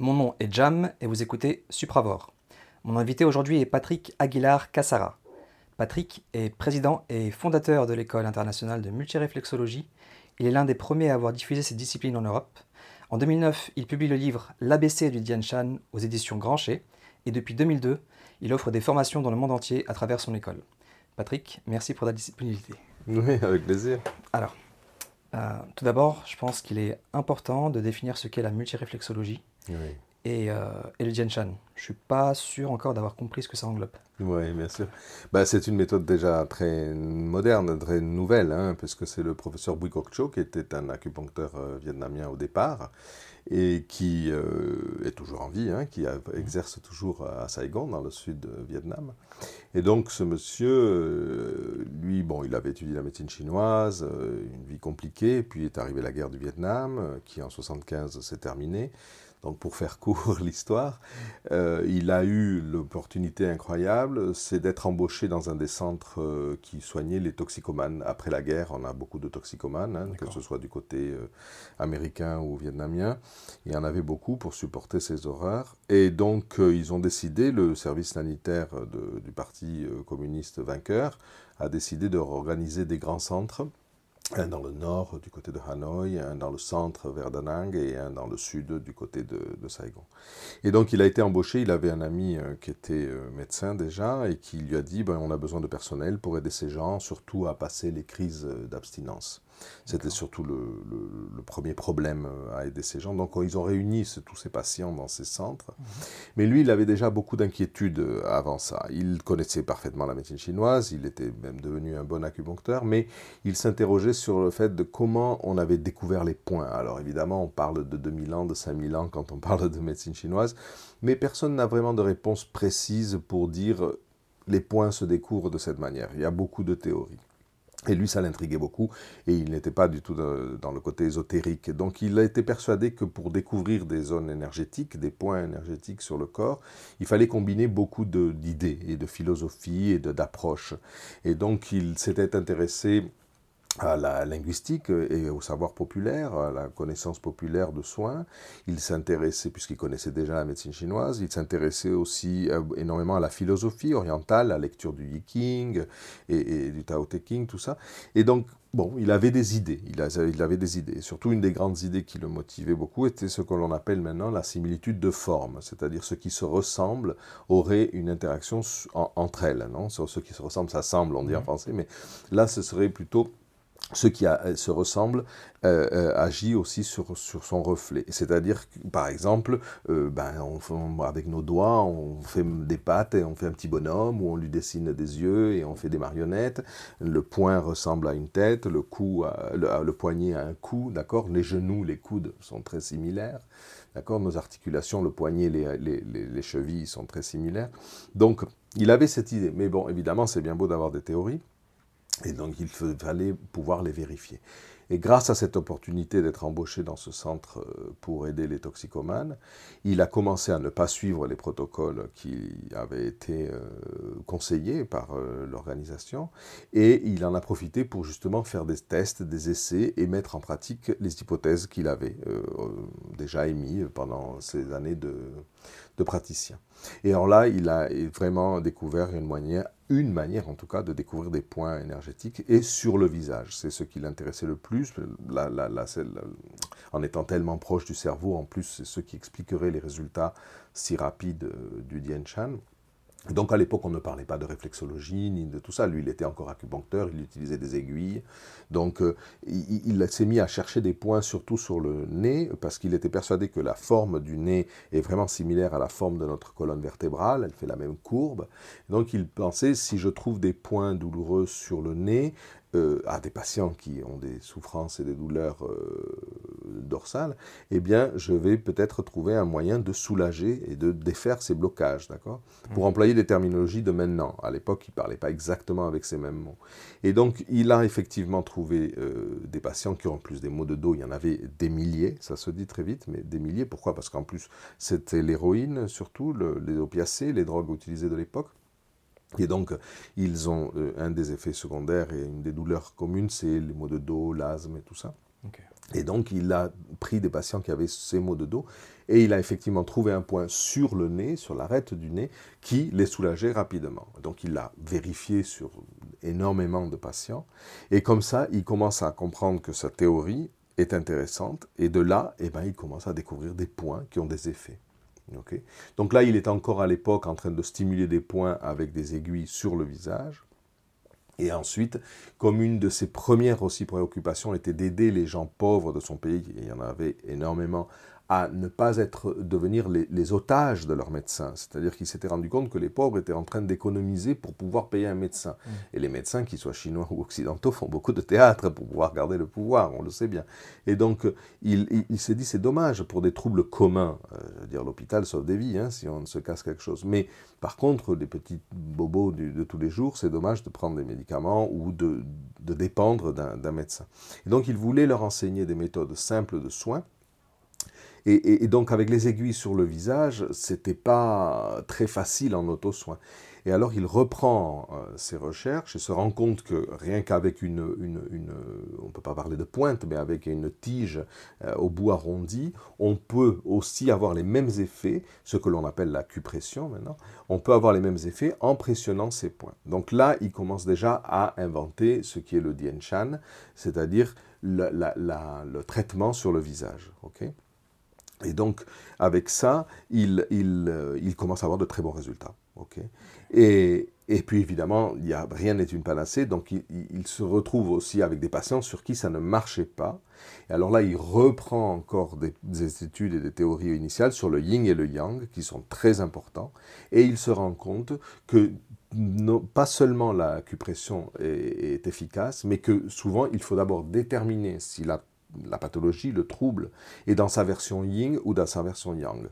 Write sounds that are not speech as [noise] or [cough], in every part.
Mon nom est Jam et vous écoutez Supravor. Mon invité aujourd'hui est Patrick Aguilar Cassara. Patrick est président et fondateur de l'école internationale de multiréflexologie. Il est l'un des premiers à avoir diffusé cette discipline en Europe. En 2009, il publie le livre L'ABC du Dian Shan aux éditions Grancher et depuis 2002, il offre des formations dans le monde entier à travers son école. Patrick, merci pour ta disponibilité. Oui, avec plaisir. Alors, euh, tout d'abord, je pense qu'il est important de définir ce qu'est la multiréflexologie et, euh, et, le. Je ne suis pas sûr encore d'avoir compris ce que ça englobe. Oui, bien sûr. Bah, c'est une méthode déjà très moderne, très nouvelle, hein, puisque c'est le professeur Bui Kok Cho, qui était un acupuncteur euh, vietnamien au départ, et qui euh, est toujours en vie, hein, qui exerce toujours à Saigon, dans le sud de Vietnam. Et donc ce monsieur, euh, lui, bon, il avait étudié la médecine chinoise, une vie compliquée, puis est arrivé la guerre du Vietnam, qui en 75 s'est terminée. Donc pour faire court [laughs] l'histoire, euh, il a eu l'opportunité incroyable, c'est d'être embauché dans un des centres euh, qui soignait les toxicomanes. Après la guerre, on a beaucoup de toxicomanes, hein, que ce soit du côté euh, américain ou vietnamien. Il y en avait beaucoup pour supporter ces horreurs. Et donc ils ont décidé, le service sanitaire du Parti communiste vainqueur a décidé de organiser des grands centres un dans le nord du côté de Hanoï, un dans le centre vers Da Nang et un dans le sud du côté de, Saigon. Et donc il a été embauché, il avait un ami euh, qui était euh, médecin déjà et qui lui a dit ben, on a besoin de personnel pour aider ces gens, surtout à passer les crises euh, d'abstinence. C'était surtout le, premier problème à aider ces gens. Donc ils ont réuni tous ces patients dans ces centres. Mhm. Mais lui, il avait déjà beaucoup d'inquiétudes avant ça. Il connaissait parfaitement la médecine chinoise, il était même devenu un bon acupuncteur, mais il s'interrogeait sur le fait de comment on avait découvert les points. Alors évidemment, on parle de 2000 ans, de 5000 ans quand on [laughs] parle de médecine chinoise, mais personne n'a vraiment de réponse précise pour dire les points se découvrent de cette manière. Il y a beaucoup de théories. Et lui, ça l'intriguait beaucoup, et il n'était pas du tout dans le côté ésotérique. Donc il a été persuadé que pour découvrir des zones énergétiques, des points énergétiques sur le corps, il fallait combiner beaucoup d'idées et de philosophie et d'approches. Et donc il s'était intéressé à la linguistique et au savoir populaire, à la connaissance populaire de soins. Il s'intéressait, puisqu'il connaissait déjà la médecine chinoise, il s'intéressait aussi euh, énormément à la philosophie orientale, la lecture du Yi et, du Tao Te King, tout ça. Et donc, bon, il avait des idées, il, il avait des idées. Surtout, une des grandes idées qui le motivait beaucoup était ce que l'on appelle maintenant la similitude de forme, c'est-à-dire ce qui se ressemble aurait une interaction entre elles. Non? Ce qui se ressemble, ça semble, on dit en mmh. français, mais là, ce serait plutôt ce qui euh, se ressemble euh, euh, agit aussi sur, sur son reflet. C'est-à-dire, par exemple, ben, avec nos doigts, on fait des pattes et on fait un petit bonhomme, ou on lui dessine des yeux et on fait des marionnettes. Le poing ressemble à une tête, le, cou le, poignet à un cou, d'accord? Les genoux, les coudes sont très similaires. D'accord? Nos articulations, le poignet, les, les, les, chevilles sont très similaires. Donc, il avait cette idée. Mais bon, évidemment, c'est bien beau d'avoir des théories. Et donc il fallait pouvoir les vérifier. Et grâce à cette opportunité d'être embauché dans ce centre euh, pour aider les toxicomanes, il a commencé à ne pas suivre les protocoles qui avaient été euh, conseillés par euh, l'organisation et il en a profité pour justement faire des tests, des essais et mettre en pratique les hypothèses qu'il avait déjà émises pendant ces années de, de praticien. Et alors là, il a vraiment découvert une manière, une manière en tout cas, de découvrir des points énergétiques et sur le visage. C'est ce qui l'intéressait le plus. En étant tellement proche du cerveau, en plus, c'est ce qui expliquerait les résultats si rapides euh, du Dien Shan. Donc à l'époque, on ne parlait pas de réflexologie ni de tout ça. Lui, il était encore acupuncteur, il utilisait des aiguilles. Donc euh, il, s'est mis à chercher des points surtout sur le nez parce qu'il était persuadé que la forme du nez est vraiment similaire à la forme de notre colonne vertébrale. Elle fait la même courbe. Donc il pensait si je trouve des points douloureux sur le nez, euh, à des patients qui ont des souffrances et des douleurs euh, dorsales, eh bien, je vais peut-être trouver un moyen de soulager et de défaire ces blocages, d'accord? Pour mmh. employer des terminologies de maintenant. À l'époque, il ne parlait pas exactement avec ces mêmes mots. Et donc, il a effectivement trouvé euh, des patients qui ont plus des maux de dos. Il y en avait des milliers, ça se dit très vite, mais des milliers. Pourquoi? Parce qu'en plus, c'était l'héroïne, surtout, les opiacés, les drogues utilisées de l'époque. Et donc, ils ont euh, un des effets secondaires et une des douleurs communes, c'est les maux de dos, l'asthme et tout ça. Et donc, il a pris des patients qui avaient ces maux de dos et il a effectivement trouvé un point sur le nez, sur l'arête du nez, qui les soulageait rapidement. Donc, il l'a vérifié sur énormément de patients. Et comme ça, il commence à comprendre que sa théorie est intéressante. Et de là, eh ben, il commence à découvrir des points qui ont des effets. Donc là, il est encore à l'époque en train de stimuler des points avec des aiguilles sur le visage. Et ensuite, comme une de ses premières aussi préoccupations était d'aider les gens pauvres de son pays, il y en avait énormément à ne pas être, devenir les, otages de leurs médecins. C'est-à-dire qu'ils s'étaient rendu compte que les pauvres étaient en train d'économiser pour pouvoir payer un médecin. Mm. Et les médecins, qu'ils soient chinois ou occidentaux, font beaucoup de théâtre pour pouvoir garder le pouvoir, on le sait bien. Et donc, il, s'est dit, c'est dommage pour des troubles communs. Euh, je veux dire, l'hôpital sauve des vies, hein, si on se casse quelque chose. Mais par contre, les petits bobos de tous les jours, c'est dommage de prendre des médicaments ou de, de dépendre d'un médecin. Et donc, il voulait leur enseigner des méthodes simples de soins et, donc avec les aiguilles sur le visage, c'était pas très facile en auto-soin. Et alors il reprend euh, ses recherches et se rend compte que rien qu'avec une, une, une, on peut pas parler de pointe, mais avec une tige euh, au bout arrondi, on peut aussi avoir les mêmes effets, ce que l'on appelle la cupression maintenant, on peut avoir les mêmes effets en pressionnant ces points. Donc là, il commence déjà à inventer ce qui est le Dien Shan, c'est-à-dire le traitement sur le visage. ok? Et donc, avec ça, euh, il, commence à avoir de très bons résultats. et, puis, évidemment, rien n'est une panacée, donc il, se retrouve aussi avec des patients sur qui ça ne marchait pas. Et alors là, il reprend encore des, des études et des théories initiales sur le yin et le yang, qui sont très importants, et il se rend compte que non, pas seulement la cupression est, efficace, mais que souvent, il faut d'abord déterminer si la la pathologie, le trouble, est dans sa version yin ou dans sa version yang.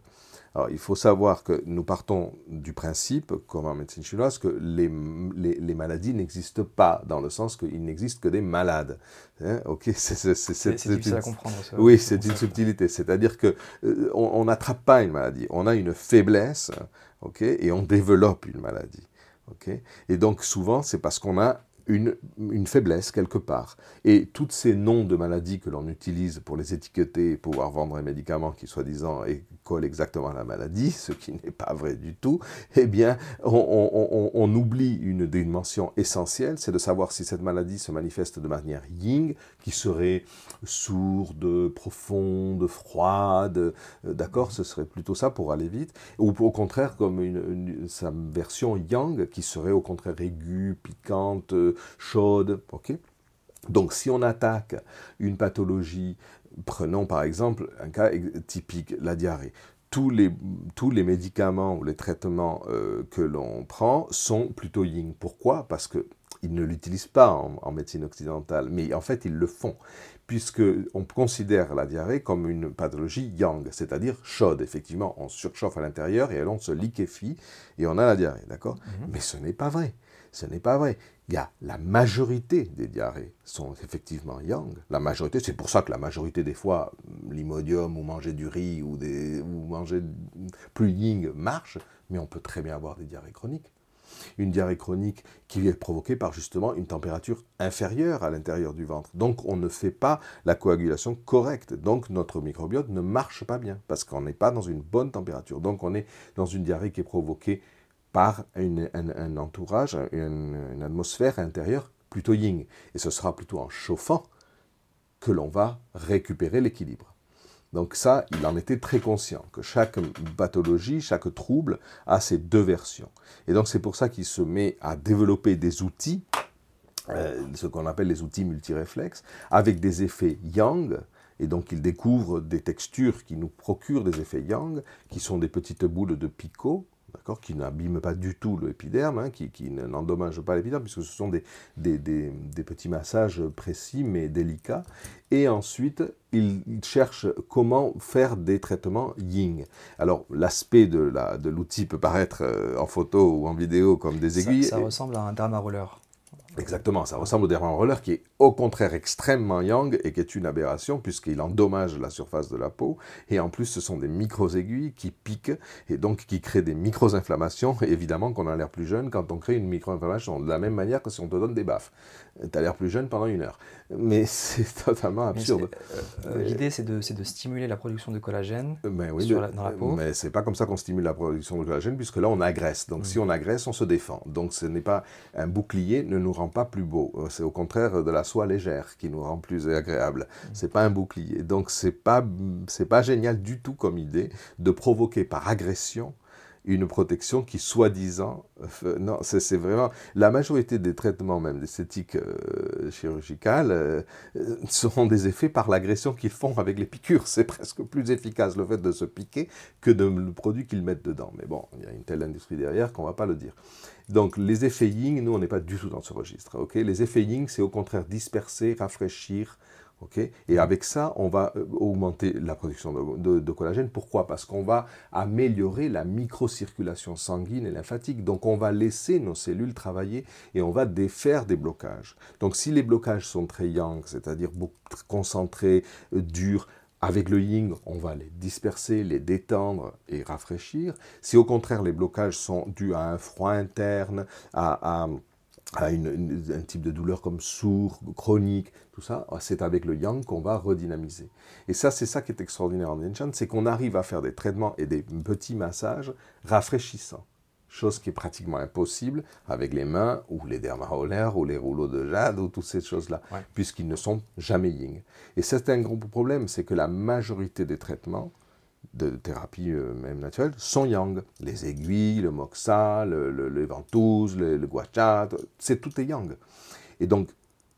Alors, il faut savoir que nous partons du principe, comme en médecine chinoise, que les, les, maladies n'existent pas, dans le sens qu'il n'existe que des malades. Hein, ok, [laughs] c'est difficile à comprendre. Ça, oui, c'est une subtilité. C'est-à-dire que euh, on n'attrape pas une maladie, on a une faiblesse, ok, et on développe une maladie. ok? Et donc souvent, c'est parce qu'on a une, faiblesse quelque part. Et tous ces noms de maladies que l'on utilise pour les étiqueter et pouvoir vendre un médicament qui, soi-disant, colle exactement à la maladie, ce qui n'est pas vrai du tout, eh bien, on, oublie une dimension essentielle, c'est de savoir si cette maladie se manifeste de manière yin, qui serait sourde, profonde, froide, euh, d'accord, ce serait plutôt ça pour aller vite, ou au contraire comme une, sa version yang, qui serait au contraire aiguë, piquante, chaude, ok? Donc si on attaque une pathologie, prenons par exemple un cas typique, la diarrhée, tous les, tous les médicaments ou les traitements euh, que l'on prend sont plutôt yin. Pourquoi? Parce qu'ils ne l'utilisent pas en, en, médecine occidentale, mais en fait ils le font, puisqu'on considère la diarrhée comme une pathologie yang, c'est-à-dire chaude. Effectivement, on surchauffe à l'intérieur et on se liquéfie et on a la diarrhée, d'accord? Mhm. Mais ce n'est pas vrai. Ce n'est pas vrai. Il y a la majorité des diarrhées sont effectivement yang. La majorité, c'est pour ça que la majorité des fois, l'imodium ou manger du riz ou, ou manger plus yin marche, mais on peut très bien avoir des diarrhées chroniques. Une diarrhée chronique qui est provoquée par justement une température inférieure à l'intérieur du ventre. Donc on ne fait pas la coagulation correcte. Donc notre microbiote ne marche pas bien parce qu'on n'est pas dans une bonne température. Donc on est dans une diarrhée qui est provoquée par un, entourage, une, atmosphère intérieure plutôt yin. Et ce sera plutôt en chauffant que l'on va récupérer l'équilibre. Donc ça, il en était très conscient, que chaque pathologie, chaque trouble a ses deux versions. Et donc c'est pour ça qu'il se met à développer des outils, euh, ce qu'on appelle les outils multiréflexes, avec des effets yang, et donc il découvre des textures qui nous procurent des effets yang, qui sont des petites boules de picot, qui n'abîment pas du tout l'épiderme, hein, qui, n'endommagent pas l'épiderme, puisque ce sont des, petits massages précis mais délicats. Et ensuite, il, cherche comment faire des traitements yin. Alors, l'aspect de l'outil peut paraître euh, en photo ou en vidéo comme des aiguilles. Ça, ressemble à un derma roller. Exactement, ça ressemble au derma roller qui est au contraire extrêmement yang et qui est une aberration puisqu'il endommage la surface de la peau et en plus ce sont des micro-aiguilles qui piquent et donc qui créent des micro-inflammations. Évidemment qu'on a l'air plus jeune quand on crée une micro-inflammation de la même manière que si on te donne des baffes. Tu as l'air plus jeune pendant une heure. Mais [laughs] c'est totalement absurde. Euh, l'idée, c'est de, de, stimuler la production de collagène mais oui, dans la peau. Mais c'est pas comme ça qu'on stimule la production de collagène, puisque là, on agresse. Donc, si mm. on agresse, on se défend. Donc, ce n'est pas un bouclier, ne nous rend pas plus beau. C'est au contraire de la soie légère qui nous rend plus agréable. Mm. C'est pas un bouclier. Donc, c'est pas, c'est pas génial du tout comme idée de provoquer par agression une protection qui, soi-disant, euh, non, c'est vraiment la majorité des traitements, même d'esthétique euh, chirurgicale, euh, seront des effets par l'agression qu'ils font avec les piqûres. C'est presque plus efficace le fait de se piquer que de le produit qu'ils mettent dedans. Mais bon, il y a une telle industrie derrière qu'on va pas le dire. Donc, les effets Ying, nous, on n'est pas du tout dans ce registre. les effets Ying, c'est au contraire disperser, rafraîchir, et avec ça, on va euh, augmenter la production de, collagène. Pourquoi? Parce qu'on va améliorer la microcirculation sanguine et lymphatique. Donc on va laisser nos cellules travailler et on va défaire des blocages. Donc si les blocages sont très yang, c'est-à-dire concentrés, euh, durs, avec le yin, on va les disperser, les détendre et rafraîchir. Si au contraire les blocages sont dus à un froid interne, à à un type de douleur comme sourd, chronique, tout ça, c'est avec le yang qu'on va redynamiser. Et ça, c'est ça qui est extraordinaire en Dian c'est qu'on arrive à faire des traitements et des petits massages rafraîchissants. Chose qui est pratiquement impossible avec les mains ou les dermarollers ou les rouleaux de jade ou toutes ces choses-là, puisqu'ils ne sont jamais yin. Et c'est un gros problème, c'est que la majorité des traitements de thérapie euh, même naturelle sont yang. Les aiguilles, le moxa, le, le, les ventouses, le, le guachat, c'est tout est yang. Et donc,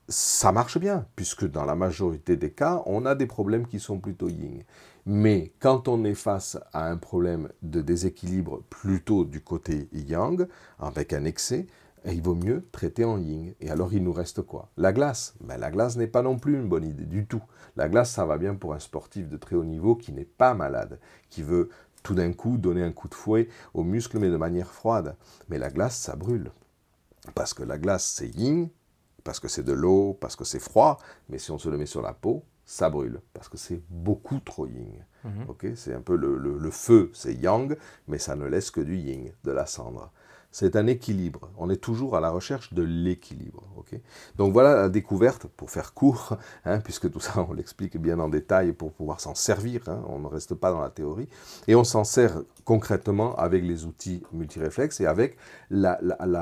ça marche bien, puisque dans la majorité des cas, on a des problèmes qui sont plutôt yin. Mais quand on est face à un problème de déséquilibre plutôt du côté yang, avec un excès, il vaut mieux traiter en yin. Et alors il nous reste quoi? La glace. Mais la glace n'est pas non plus une bonne idée du tout. La glace, ça va bien pour un sportif de très haut niveau qui n'est pas malade, qui veut tout d'un coup donner un coup de fouet aux muscles, mais de manière froide. Mais la glace, ça brûle. Parce que la glace, c'est yin, parce que c'est de l'eau, parce que c'est froid, mais si on se le met sur la peau, ça brûle, parce que c'est beaucoup trop yin. Mhm. c'est un peu le, le feu, c'est yang, mais ça ne laisse que du yin, de la cendre c'est un équilibre. On est toujours à la recherche de l'équilibre. Donc voilà la découverte, pour faire court, hein, puisque tout ça on l'explique bien en détail pour pouvoir s'en servir, hein. on ne reste pas dans la théorie, et on s'en sert concrètement avec les outils multiréflexes et avec la,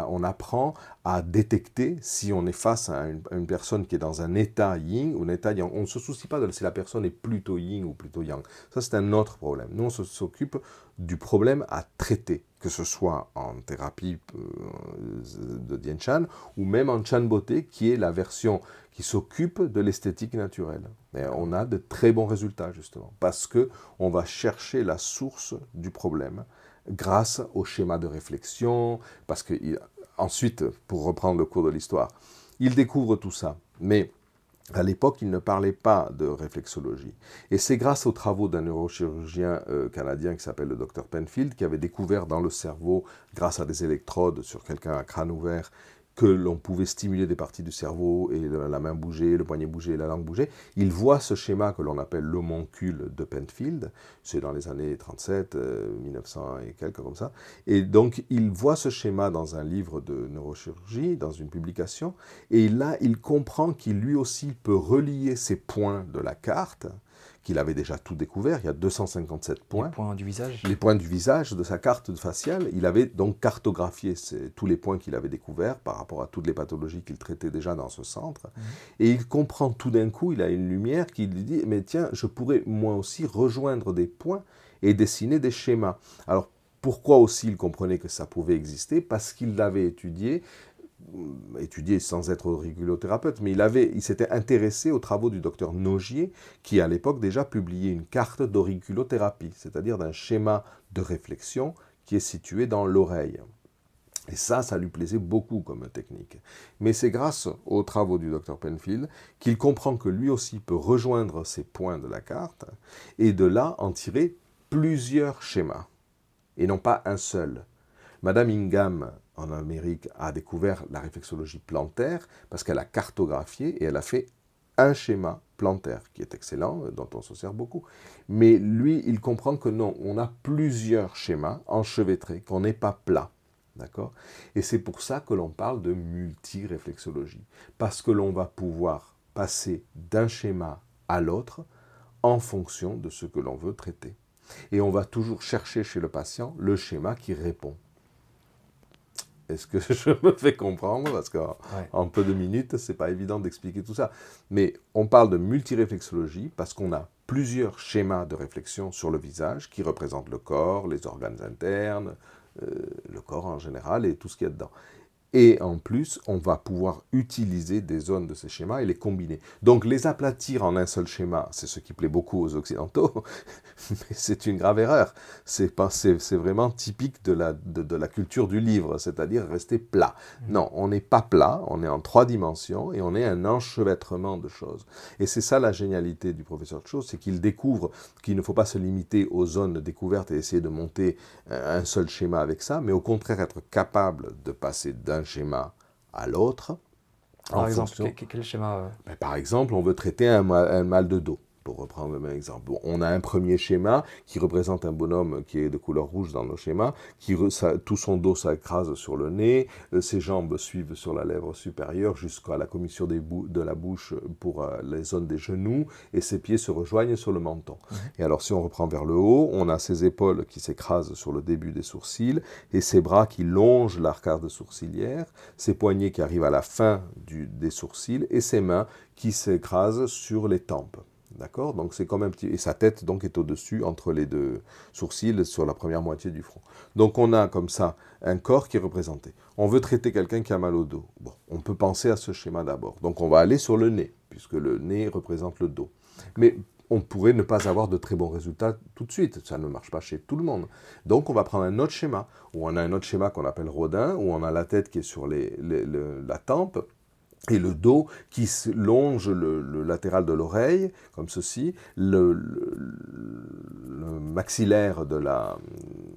on apprend à détecter si on est face à une, personne qui est dans un état yin ou un état yang. On ne se soucie pas de si la personne est plutôt yin ou plutôt yang. Ça c'est un autre problème. Nous on s'occupe du problème à traiter que ce soit en thérapie euh, de Dien Chan ou même en Chan Beauté, qui est la version qui s'occupe de l'esthétique naturelle. Et on a de très bons résultats justement, parce que on va chercher la source du problème grâce au schéma de réflexion, parce que ensuite, pour reprendre le cours de l'histoire, il découvre tout ça, mais à l'époque, il ne parlait pas de réflexologie. Et c'est grâce aux travaux d'un neurochirurgien euh, canadien qui s'appelle le Dr Penfield, qui avait découvert dans le cerveau, grâce à des électrodes sur quelqu'un à crâne ouvert, que l'on pouvait stimuler des parties du cerveau et la main bouger, le poignet bouger, la langue bouger. Il voit ce schéma que l'on appelle l'homoncule de Penfield, c'est dans les années 37, 1900 euh, et quelques comme ça. Et donc il voit ce schéma dans un livre de neurochirurgie, dans une publication, et là il comprend qu'il lui aussi peut relier ces points de la carte qu'il avait déjà tout découvert. Il y a 257 points. Les points du visage. Les points du visage de sa carte faciale. Il avait donc cartographié tous les points qu'il avait découverts par rapport à toutes les pathologies qu'il traitait déjà dans ce centre. Mhm. Et il comprend tout d'un coup, il a une lumière qui lui dit, mais tiens, je pourrais moi aussi rejoindre des points et dessiner des schémas. Alors pourquoi aussi il comprenait que ça pouvait exister? Parce qu'il l'avait étudié étudié sans être auriculothérapeute, mais il, avait, il s'était intéressé aux travaux du docteur Nogier, qui à l'époque déjà publiait une carte d'auriculothérapie, c'est-à-dire d'un schéma de réflexion qui est situé dans l'oreille. Et ça, ça lui plaisait beaucoup comme technique. Mais c'est grâce aux travaux du docteur Penfield qu'il comprend que lui aussi peut rejoindre ces points de la carte et de là en tirer plusieurs schémas, et non pas un seul. Madame Ingham, en Amérique, a découvert la réflexologie plantaire parce qu'elle a cartographié et elle a fait un schéma plantaire qui est excellent, dont on se sert beaucoup. Mais lui, il comprend que non, on a plusieurs schémas enchevêtrés, qu'on n'est pas plat. D'accord? Et c'est pour ça que l'on parle de multiréflexologie. Parce que l'on va pouvoir passer d'un schéma à l'autre en fonction de ce que l'on veut traiter. Et on va toujours chercher chez le patient le schéma qui répond. Est-ce que [laughs] je me fais comprendre? Parce qu'en peu de minutes, ce n'est pas évident d'expliquer tout ça. Mais on parle de multiréflexologie parce qu'on a plusieurs schémas de réflexion sur le visage qui représentent le corps, les organes internes, euh, le corps en général et tout ce qu'il y a dedans. Et en plus, on va pouvoir utiliser des zones de ces schémas et les combiner. Donc les aplatir en un seul schéma, c'est ce qui plaît beaucoup aux Occidentaux, [laughs] mais c'est une grave erreur. C'est vraiment typique de la, de, la culture du livre, c'est-à-dire rester plat. Mmh. Non, on n'est pas plat, on est en trois dimensions et on est un enchevêtrement de choses. Et c'est ça la génialité du professeur Cho, c'est qu'il découvre qu'il ne faut pas se limiter aux zones découvertes et essayer de monter un seul schéma avec ça, mais au contraire être capable de passer d'un schéma à l'autre. Par exemple, quel, schéma euh ben, Par exemple, on veut traiter un mal de dos pour reprendre le même exemple. on a un premier schéma qui représente un bonhomme qui est de couleur rouge dans nos schémas, qui tout son dos s'écrase sur le nez, euh, ses jambes suivent sur la lèvre supérieure jusqu'à la commissure des de la bouche pour euh, les zones des genoux, et ses pieds se rejoignent sur le menton. Et alors si on reprend vers le haut, on a ses épaules qui s'écrasent sur le début des sourcils, et ses bras qui longent l'arcade sourcilière, ses poignets qui arrivent à la fin du, des sourcils, et ses mains qui s'écrasent sur les tempes. D'accord Donc c'est comme un petit. Et sa tête donc est au-dessus entre les deux sourcils sur la première moitié du front. Donc on a comme ça un corps qui est représenté. On veut traiter quelqu'un qui a mal au dos. Bon, on peut penser à ce schéma d'abord. Donc on va aller sur le nez, puisque le nez représente le dos. Mais on pourrait ne pas avoir de très bons résultats tout de suite. Ça ne marche pas chez tout le monde. Donc on va prendre un autre schéma, où on a un autre schéma qu'on appelle Rodin, où on a la tête qui est sur la tempe, et le dos qui longe le, latéral de l'oreille, comme ceci, le, maxillaire de la,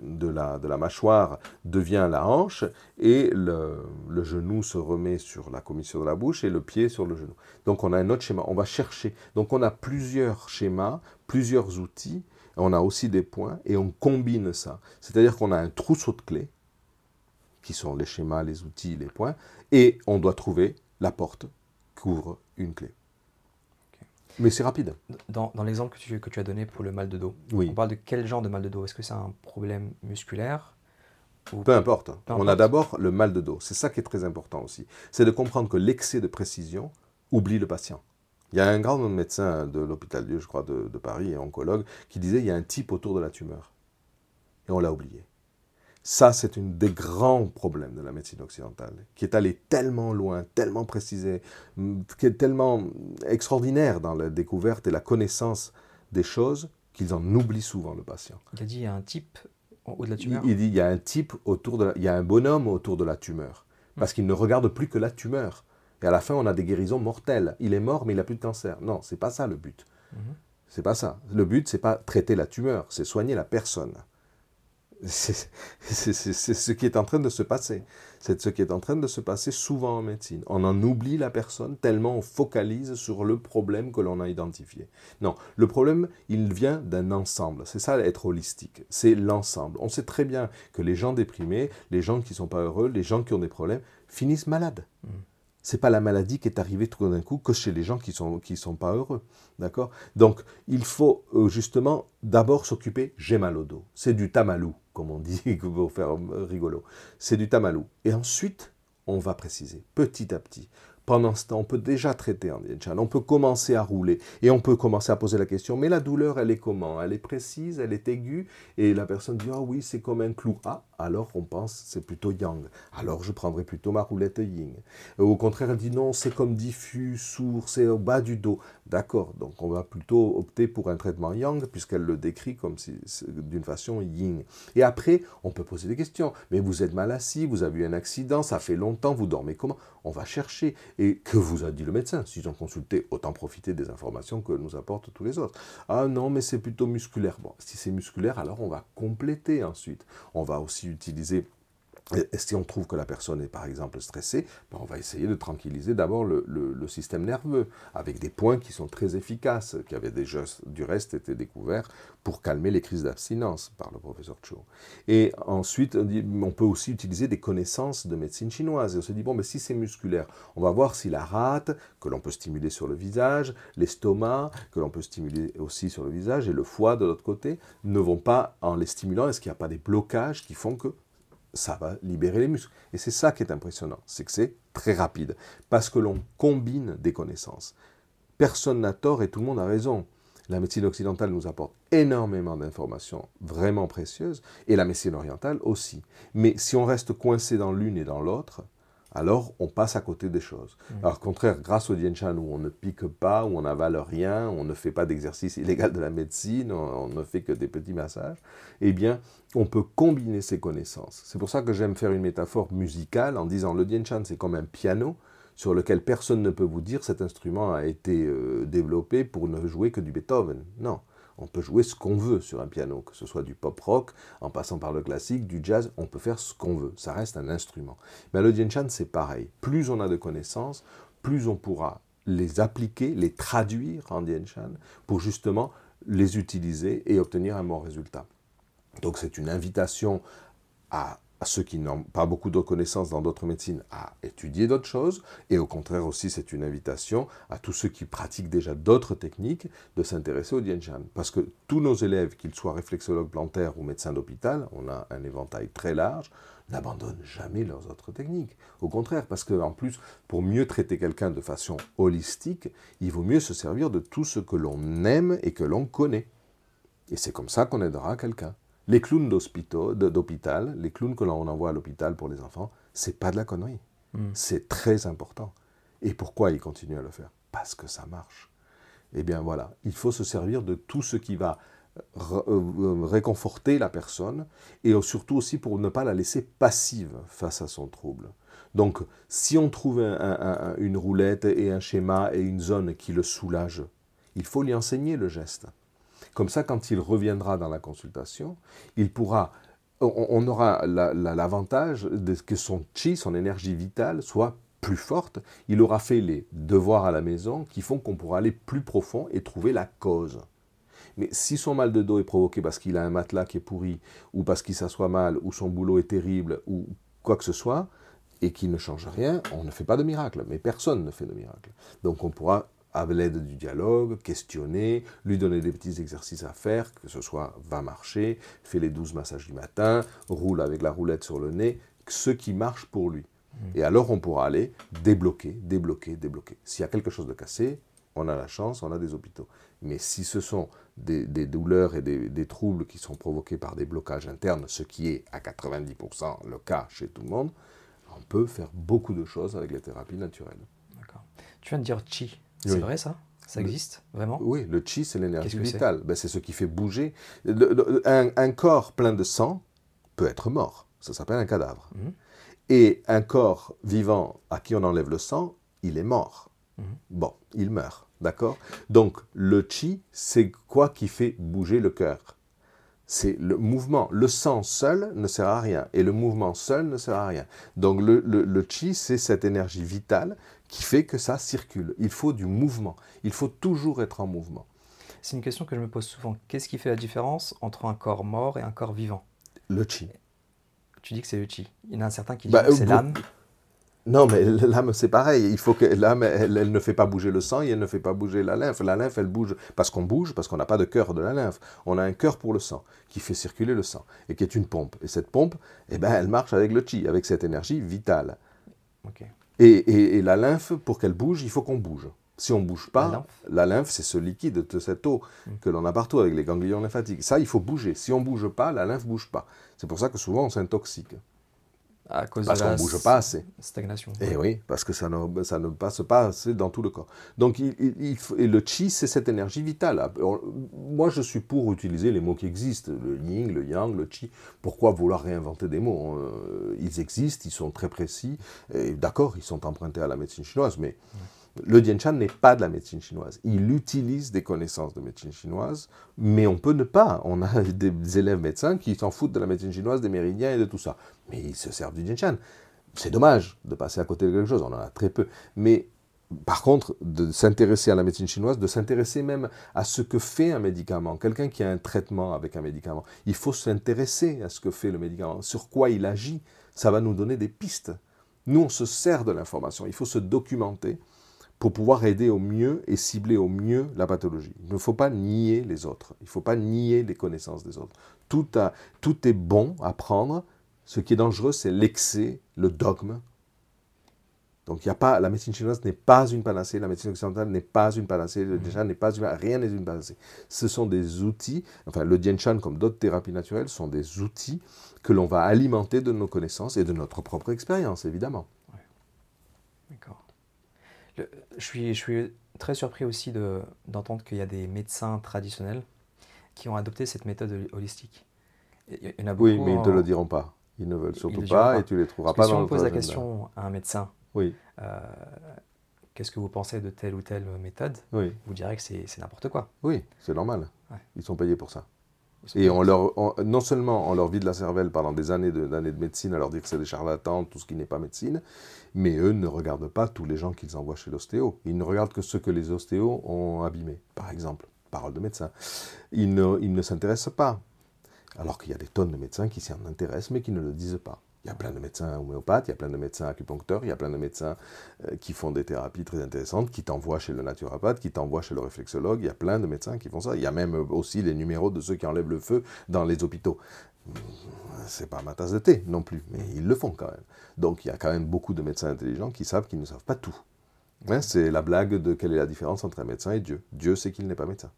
de, la, de la, mâchoire devient la hanche, et le, genou se remet sur la commission de la bouche, et le pied sur le genou. Donc on a un autre schéma, on va chercher. Donc on a plusieurs schémas, plusieurs outils, on a aussi des points, et on combine ça. C'est-à-dire qu'on a un trousseau de clés, qui sont les schémas, les outils, les points, et on doit trouver la porte couvre une clé. Mais c'est rapide. Dans, l'exemple que tu, que tu as donné pour le mal de dos, oui. on parle de quel genre de mal de dos? Est-ce que c'est un problème musculaire Peu importe. on a d'abord le mal de dos. C'est ça qui est très important aussi. C'est de comprendre que l'excès de précision oublie le patient. Il y a un grand médecin de l'hôpital Dieu, je crois, de, de Paris, et oncologue, qui disait il y a un type autour de la tumeur. Et on l'a oublié. Ça, c'est un des grands problèmes de la médecine occidentale, qui est allée tellement loin, tellement précisée, qui est tellement extraordinaire dans la découverte et la connaissance des choses qu'ils en oublient souvent le patient. Il a dit il y a un type au de la tumeur. Il, dit il y a un type autour de, il y a un bonhomme autour de la tumeur, parce qu'il ne regarde plus que la tumeur. Et à la fin, on a des guérisons mortelles. Il est mort, mais il n'a plus de cancer. Non, c'est pas ça le but. Ce mhm. C'est pas ça. Le but, c'est pas traiter la tumeur, c'est soigner la personne. C'est ce qui est en train de se passer. C'est ce qui est en train de se passer souvent en médecine. On en oublie la personne tellement on focalise sur le problème que l'on a identifié. Non, le problème, il vient d'un ensemble. C'est ça être holistique. C'est l'ensemble. On sait très bien que les gens déprimés, les gens qui ne sont pas heureux, les gens qui ont des problèmes, finissent malades. Mm c'est pas la maladie qui est arrivée tout d'un coup que chez les gens qui sont qui sont pas heureux, d'accord? Donc il faut euh, justement d'abord s'occuper. J'ai mal au dos. C'est du tamalou, comme on dit, [laughs] pour faire euh, rigolo. C'est du tamalou. Et ensuite, on va préciser petit à petit. Pendant ce temps, on peut déjà traiter en Dian on peut commencer à rouler et on peut commencer à poser la question, mais la douleur, elle est comment? Elle est précise, elle est aiguë Et la personne dit, ah oui, c'est comme un clou. Ah, alors on pense c'est plutôt yang. Alors je prendrai plutôt ma roulette yin. Au contraire, elle dit non, c'est comme diffus, sourd, c'est au bas du dos. D'accord, donc on va plutôt opter pour un traitement yang puisqu'elle le décrit comme d'une façon yin. Et après, on peut poser des questions. Mais vous êtes mal assis, vous avez eu un accident, ça fait longtemps, vous dormez comment? On va chercher. Et que vous a dit le médecin? S'ils ont consulté, autant profiter des informations que nous apportent tous les autres. Ah non, mais c'est plutôt musculaire. Bon, si c'est musculaire, alors on va compléter ensuite. On va aussi utiliser Et si on trouve que la personne est par exemple stressée, ben, on va essayer de tranquilliser d'abord le, système nerveux avec des points qui sont très efficaces, qui avaient déjà du reste été découverts pour calmer les crises d'abstinence par le professeur Cho. Et ensuite, on peut aussi utiliser des connaissances de médecine chinoise. Et on se dit, bon, mais si c'est musculaire, on va voir si la rate, que l'on peut stimuler sur le visage, l'estomac, que l'on peut stimuler aussi sur le visage, et le foie de l'autre côté, ne vont pas, en les stimulant, est-ce qu'il n'y a pas des blocages qui font que ça va libérer les muscles. Et c'est ça qui est impressionnant, c'est que c'est très rapide, parce que l'on combine des connaissances. Personne n'a tort et tout le monde a raison. La médecine occidentale nous apporte énormément d'informations vraiment précieuses, et la médecine orientale aussi. Mais si on reste coincé dans l'une et dans l'autre, alors on passe à côté des choses. Mm. Alors, au contraire, grâce au Dienshan, où on ne pique pas, où on n'avale rien, on ne fait pas d'exercice illégal de la médecine, on, ne fait que des petits massages, eh bien, on peut combiner ces connaissances. C'est pour ça que j'aime faire une métaphore musicale en disant le Dienshan, c'est comme un piano sur lequel personne ne peut vous dire cet instrument a été euh, développé pour ne jouer que du Beethoven. Non. On peut jouer ce qu'on veut sur un piano, que ce soit du pop rock, en passant par le classique, du jazz, on peut faire ce qu'on veut. Ça reste un instrument. Mais le Dienshan, c'est pareil. Plus on a de connaissances, plus on pourra les appliquer, les traduire en Dienshan pour justement les utiliser et obtenir un bon résultat. Donc c'est une invitation à à ceux qui n'ont pas beaucoup de connaissances dans d'autres médecines à étudier d'autres choses, et au contraire aussi c'est une invitation à tous ceux qui pratiquent déjà d'autres techniques de s'intéresser au Dienshan. Parce que tous nos élèves, qu'ils soient réflexologues plantaires ou médecins d'hôpital, on a un éventail très large, n'abandonnent jamais leurs autres techniques. Au contraire, parce qu'en plus, pour mieux traiter quelqu'un de façon holistique, il vaut mieux se servir de tout ce que l'on aime et que l'on connaît. Et c'est comme ça qu'on aidera quelqu'un. Les clowns d'hôpital, les clowns que l'on envoie à l'hôpital pour les enfants, c'est pas de la connerie. Hmm. C'est très important. Et pourquoi ils continuent à le faire? Parce que ça marche. Eh bien voilà, il faut se servir de tout ce qui va euh, euh, réconforter la personne et surtout aussi pour ne pas la laisser passive face à son trouble. Donc, si on trouve une roulette et un schéma et une zone qui le soulage, il faut lui enseigner le geste. Comme ça, quand il reviendra dans la consultation, il pourra, on, aura l'avantage de que son chi, son énergie vitale, soit plus forte. Il aura fait les devoirs à la maison qui font qu'on pourra aller plus profond et trouver la cause. Mais si son mal de dos est provoqué parce qu'il a un matelas qui est pourri, ou parce qu'il s'assoit mal, ou son boulot est terrible, ou quoi que ce soit, et qu'il ne change rien, on ne fait pas de miracle. Mais personne ne fait de miracle. Donc on pourra à l'aide du dialogue, questionner, lui donner des petits exercices à faire, que ce soit va marcher, fais les 12 massages du matin, roule avec la roulette sur le nez, ce qui marche pour lui. Mmh. Et alors on pourra aller débloquer, débloquer, débloquer. S'il y a quelque chose de cassé, on a la chance, on a des hôpitaux. Mais si ce sont des, douleurs et des, des, troubles qui sont provoqués par des blocages internes, ce qui est à 90% le cas chez tout le monde, on peut faire beaucoup de choses avec les thérapies naturelles. D'accord. Tu viens de dire chi. C'est vrai ça? Ça existe vraiment? Oui, le chi, c'est l'énergie vitale. Ben, c'est ce qui fait bouger. un, corps plein de sang peut être mort. Ça s'appelle un cadavre. Mhm. Et un corps vivant à qui on enlève le sang, il est mort. Mhm. Bon, il meurt. D'accord? Donc, le chi, c'est quoi qui fait bouger le cœur? C'est le mouvement. Le sang seul ne sert à rien et le mouvement seul ne sert à rien. Donc le, le chi, c'est cette énergie vitale qui fait que ça circule. Il faut du mouvement. Il faut toujours être en mouvement. C'est une question que je me pose souvent. Qu'est-ce qui fait la différence entre un corps mort et un corps vivant? Le chi. Tu dis que c'est le chi. Il y en a un certain qui dit bah, que c'est l'âme. Non, mais l'âme, c'est pareil. Il faut que l'âme, elle, ne fait pas bouger le sang et elle ne fait pas bouger la lymphe. La lymphe, elle bouge parce qu'on bouge, parce qu'on n'a pas de cœur de la lymphe. On a un cœur pour le sang qui fait circuler le sang et qui est une pompe. Et cette pompe, eh ben, elle marche avec le chi, avec cette énergie vitale. Ok. Et, la lymphe, pour qu'elle bouge, il faut qu'on bouge. Si on ne bouge pas, la lymphe, c'est ce liquide de cette eau mm. que l'on a partout avec les ganglions lymphatiques. Ça, il faut bouger. Si on ne bouge pas, la lymphe ne bouge pas. C'est pour ça que souvent on s'intoxique. À cause parce qu'on ne bouge pas assez. Stagnation. Et eh oui, parce que ça ne, ça ne passe pas assez dans tout le corps. Donc, il, et le chi, c'est cette énergie vitale. moi, je suis pour utiliser les mots qui existent, le yin, le yang, le chi. Pourquoi vouloir réinventer des mots euh, Ils existent, ils sont très précis. D'accord, ils sont empruntés à la médecine chinoise, mais Le Dianshan n'est pas de la médecine chinoise. Il utilise des connaissances de médecine chinoise, mais on peut ne pas. On a [laughs] des élèves médecins qui s'en foutent de la médecine chinoise, des méridiens et de tout ça. Mais ils se servent du Dianshan. C'est dommage de passer à côté de quelque chose, on en a très peu. Mais par contre, de s'intéresser à la médecine chinoise, de s'intéresser même à ce que fait un médicament. Quelqu'un qui a un traitement avec un médicament, il faut s'intéresser à ce que fait le médicament, sur quoi il agit. Ça va nous donner des pistes. Nous, on se sert de l'information. Il faut se documenter pour pouvoir aider au mieux et cibler au mieux la pathologie. Il ne faut pas nier les autres. Il ne faut pas nier les connaissances des autres. Tout, tout est bon à prendre. Ce qui est dangereux, c'est l'excès, le dogme, donc il y a pas, la médecine chinoise n'est pas une panacée, la médecine occidentale n'est pas une panacée, le Dianshan n'est pas une, rien n'est une panacée. Ce sont des outils, enfin le Dianshan comme d'autres thérapies naturelles sont des outils que l'on va alimenter de nos connaissances et de notre propre expérience, évidemment. D'accord. Je suis, je suis très surpris aussi d'entendre qu'il y a des médecins traditionnels qui ont adopté cette méthode holistique. Il y en a beaucoup oui, mais ils ne te le diront pas. Ils ne veulent surtout pas, et tu les trouveras pas dans le Si on pose la question à un médecin, oui. Euh, qu'est-ce que vous pensez de telle ou telle méthode oui. Vous direz que c'est n'importe quoi. Oui, c'est normal. Ils sont payés pour ça. Et on leur, non seulement on leur vide la cervelle pendant des années de, de médecine à leur dire que c'est des charlatans, tout ce qui n'est pas médecine, mais eux ne regardent pas tous les gens qu'ils envoient chez l'ostéo. Ils ne regardent que ce que les ostéos ont abîmé, par exemple. Parole de médecin. Ils ne, ils ne s'intéressent pas. Alors qu'il y a des tonnes de médecins qui s'y intéressent, mais qui ne le disent pas. Il y a plein de médecins homéopathes, il y a plein de médecins acupuncteurs, il y a plein de médecins euh, qui font des thérapies très intéressantes, qui t'envoient chez le naturopathe, qui t'envoient chez le réflexologue. Il y a plein de médecins qui font ça. Il y a même aussi les numéros de ceux qui enlèvent le feu dans les hôpitaux. C'est pas ma tasse de thé non plus, mais ils le font quand même. Donc il y a quand même beaucoup de médecins intelligents qui savent qu'ils ne savent pas tout. Hein, c'est la blague de quelle est la différence entre un médecin et Dieu. Dieu sait qu'il n'est pas médecin.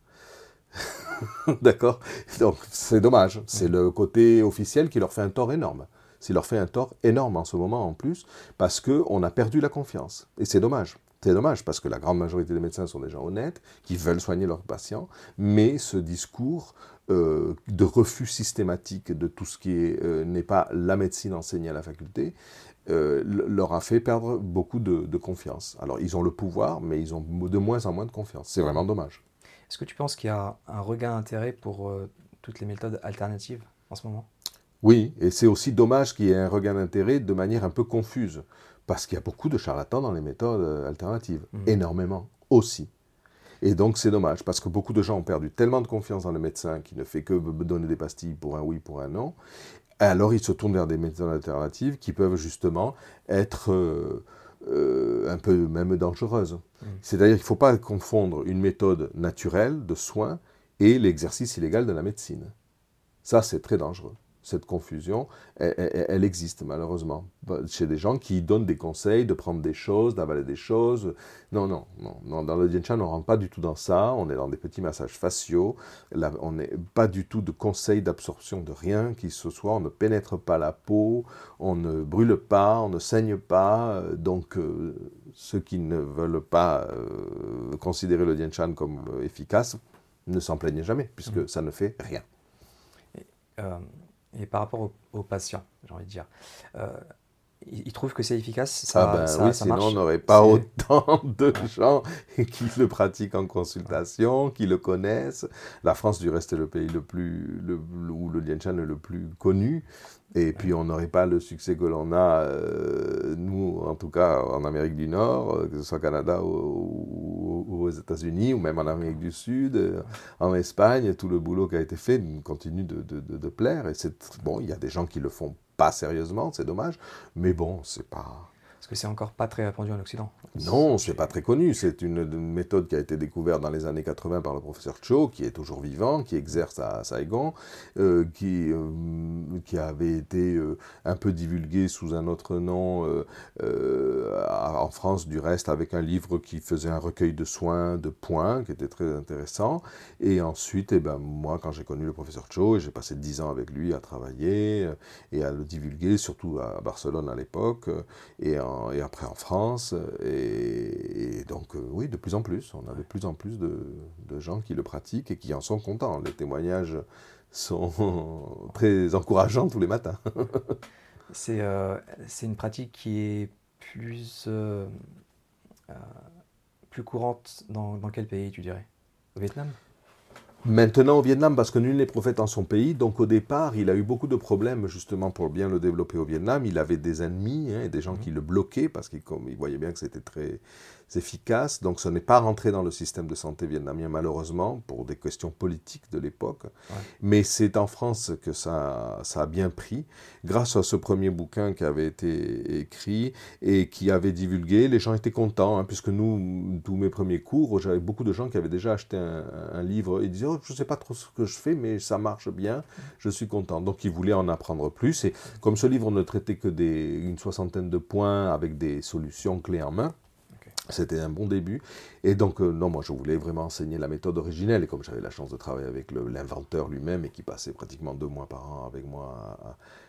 [laughs] D'accord? Donc c'est dommage. C'est le côté officiel qui leur fait un tort énorme. S'il leur fait un tort énorme en ce moment en plus, parce qu'on a perdu la confiance. Et c'est dommage. C'est dommage parce que la grande majorité des médecins sont des gens honnêtes, qui veulent soigner leurs patients, mais ce discours euh, de refus systématique de tout ce qui euh, n'est pas la médecine enseignée à la faculté euh, leur a fait perdre beaucoup de, confiance. Alors ils ont le pouvoir, mais ils ont de moins en moins de confiance. C'est vraiment dommage. Est-ce que tu penses qu'il y a un regain d'intérêt pour toutes les méthodes alternatives en ce moment? Oui, et c'est aussi dommage qu'il y ait un regain d'intérêt de manière un peu confuse, parce qu'il y a beaucoup de charlatans dans les méthodes euh, alternatives, mmh. énormément aussi. Et donc c'est dommage, parce que beaucoup de gens ont perdu tellement de confiance dans le médecin qui ne fait que donner des pastilles pour un oui, pour un non, alors ils se tournent vers des méthodes alternatives qui peuvent justement être euh, euh, un peu même dangereuses. Mmh. C'est-à-dire qu'il ne faut pas confondre une méthode naturelle de soins et l'exercice illégal de la médecine. Ça, c'est très dangereux cette confusion, elle, existe malheureusement chez des gens qui donnent des conseils de prendre des choses, d'avaler des choses. Non, non, non, Dans le Dianshan, on ne rentre pas du tout dans ça. On est dans des petits massages faciaux. on n'est pas du tout de conseils d'absorption de rien qui ce soit. On ne pénètre pas la peau, on ne brûle pas, on ne saigne pas. Donc, euh, ceux qui ne veulent pas euh, considérer le Dianshan comme euh, efficace ne s'en plaignent jamais, puisque mmh. ça ne fait rien. Et par rapport aux, patients, j'ai envie de dire, euh, ils, trouvent que c'est efficace ça, ah ben oui, sinon on n'aurait pas autant [laughs] de gens [laughs] qui le pratiquent en consultation, qui le connaissent. La France, du reste, est le pays le plus, le, où le Lianshan est le plus connu. Et puis on n'aurait pas le succès que l'on a, euh, nous, en tout cas en Amérique du Nord, euh, que ce soit au Canada ou, aux États-Unis, ou même en Amérique du Sud, euh, en Espagne, tout le boulot qui a été fait continue de, de, de plaire. Et c'est bon, il y a des gens qui le font pas sérieusement, c'est dommage, mais bon, c'est pas que c'est encore pas très répandu en Occident. Non, c'est pas très connu. C'est une, méthode qui a été découverte dans les années 80 par le professeur Cho, qui est toujours vivant, qui exerce à Saigon, euh, qui, euh, qui avait été euh, un peu divulgué sous un autre nom en France, du reste, avec un livre qui faisait un recueil de soins de points, qui était très intéressant. Et ensuite, eh ben, moi, quand j'ai connu le professeur Cho, j'ai passé dix ans avec lui à travailler et à le divulguer, surtout à Barcelone à l'époque, et en et après en France. Et, donc, euh, oui, de plus en plus, on a de plus en plus de, gens qui le pratiquent et qui en sont contents. Les témoignages sont [laughs] très encourageants tous les matins. [laughs] Euh, c'est une pratique qui est plus, euh, plus courante dans, dans quel pays, tu dirais? Au Vietnam? Maintenant au Vietnam, parce que nul n'est prophète en son pays, donc au départ, il a eu beaucoup de problèmes justement pour bien le développer au Vietnam. Il avait des ennemis hein, et des gens qui le bloquaient parce qu'il voyait bien que c'était très, efficace. Donc ce n'est pas rentré dans le système de santé vietnamien malheureusement pour des questions politiques de l'époque. Mais c'est en France que ça, ça a bien pris grâce à ce premier bouquin qui avait été écrit et qui avait divulgué. Les gens étaient contents hein, puisque nous, tous mes premiers cours, j'avais beaucoup de gens qui avaient déjà acheté un, livre et disaient oh, je ne sais pas trop ce que je fais mais ça marche bien, je suis content. Donc ils voulaient en apprendre plus et comme ce livre ne traitait que des, une soixantaine de points avec des solutions clés en main, c'était un bon début. Et donc, euh, non, moi, je voulais vraiment enseigner la méthode originelle. Et comme j'avais la chance de travailler avec l'inventeur lui-même et qui passait pratiquement deux mois par an avec moi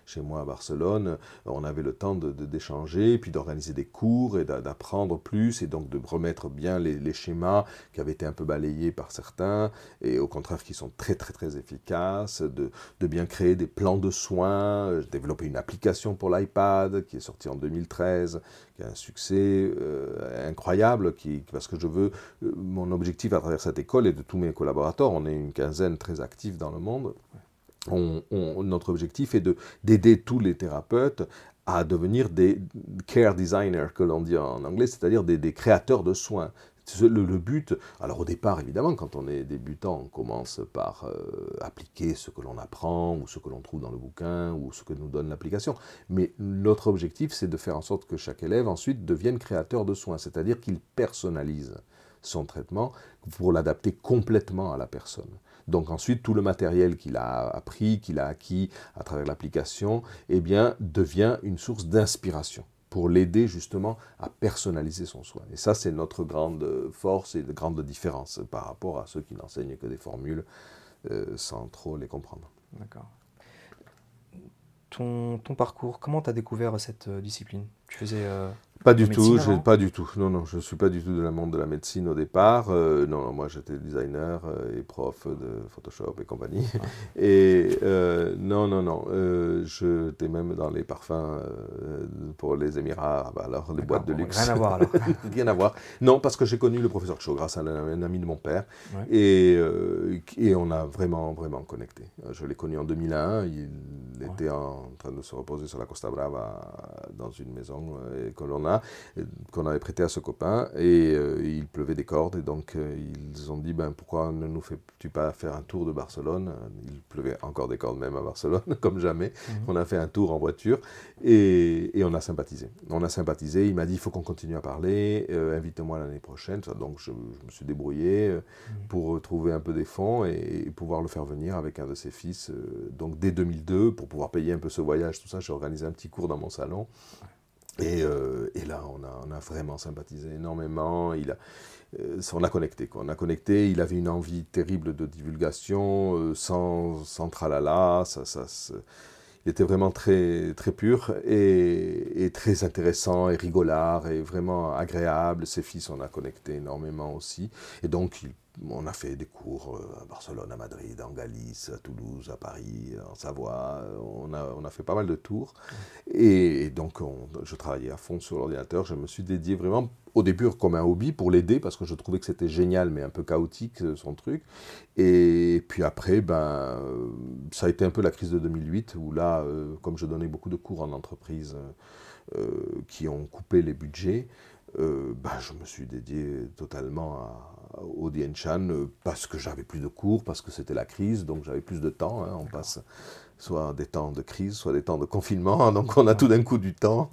chez moi à Barcelone, on avait le temps d'échanger, puis d'organiser des cours et d'apprendre plus, et donc de remettre bien les, schémas qui avaient été un peu balayés par certains, et au contraire qui sont très très très efficaces, de, de bien créer des plans de soins, développer une application pour l'iPad qui est sortie en 2013, qui a un succès euh, incroyable, qui, parce que je veux, euh, mon objectif à travers cette école et de tous mes collaborateurs, on est une quinzaine très actifs dans le monde, notre objectif est d'aider tous les thérapeutes à devenir des care designers, que l'on dit en anglais, c'est-à-dire des, créateurs de soins. Le, but, alors au départ évidemment, quand on est débutant, on commence par euh, appliquer ce que l'on apprend ou ce que l'on trouve dans le bouquin ou ce que nous donne l'application. Mais notre objectif, c'est de faire en sorte que chaque élève ensuite devienne créateur de soins, c'est-à-dire qu'il personnalise son traitement pour l'adapter complètement à la personne. Donc ensuite, tout le matériel qu'il a appris, qu'il a acquis à travers l'application, eh bien, devient une source d'inspiration pour l'aider justement à personnaliser son soin. Et ça, c'est notre grande force et de grande différence par rapport à ceux qui n'enseignent que des formules euh, sans trop les comprendre. D'accord. Ton, ton, parcours, comment tu as découvert cette euh, discipline? Tu faisais euh, pas du tout, je, pas du tout. Non, non, je suis pas du tout de la monde de la médecine au départ. Euh, non, moi j'étais designer euh, et prof de Photoshop et compagnie. [laughs] Et euh, non, non, non, j'étais même dans les parfums pour les Émirats, ah bah, alors les boîtes de luxe. Rien à voir alors. [laughs] rien à voir. Non, parce que j'ai connu le professeur Cho grâce à un, ami de mon père et, et on a vraiment, vraiment connecté. Je l'ai connu en 2001. Il était en train de se reposer sur la Costa Brava dans une maison que l'on a euh, qu'on avait prêté à ce copain, et euh, il pleuvait des cordes, et donc euh, ils ont dit, ben, pourquoi ne nous fais-tu pas faire un tour de Barcelone? Il pleuvait encore des cordes même à Barcelone, [laughs] comme jamais. Mhm. On a fait un tour en voiture, et, on a sympathisé. On a sympathisé, il m'a dit, il faut qu'on continue à parler, invite-moi l'année prochaine. Donc je, me suis débrouillé mhm. pour trouver un peu des fonds et, pouvoir le faire venir avec un de ses fils. donc dès 2002, pour pouvoir payer un peu ce voyage, tout ça, j'ai organisé un petit cours dans mon salon. Euh, et, là, on a, vraiment sympathisé énormément. Il a, euh, on a connecté. On a connecté. Il avait une envie terrible de divulgation, euh, sans, sans tralala. Ça, ça, il était vraiment très, très pur et, et, très intéressant et rigolard et vraiment agréable. Ses fils, on a connecté énormément aussi. Et donc, il on a fait des cours euh, à Barcelone, à Madrid, en Galice, à Toulouse, à Paris, en Savoie. On a, on a fait pas mal de tours. Et, donc, je travaillais à fond sur l'ordinateur. Je me suis dédié vraiment, au début, comme un hobby pour l'aider, parce que je trouvais que c'était génial, mais un peu chaotique, euh, son truc. Et puis après, ben, ça a été un peu la crise de 2008, où là, euh, comme je donnais beaucoup de cours en entreprise qui ont coupé les budgets, ben, je me suis dédié totalement à au Chan euh, parce que j'avais plus de cours, parce que c'était la crise, donc j'avais plus de temps. Hein. on passe soit des temps de crise, soit des temps de confinement, donc on a tout d'un coup du temps.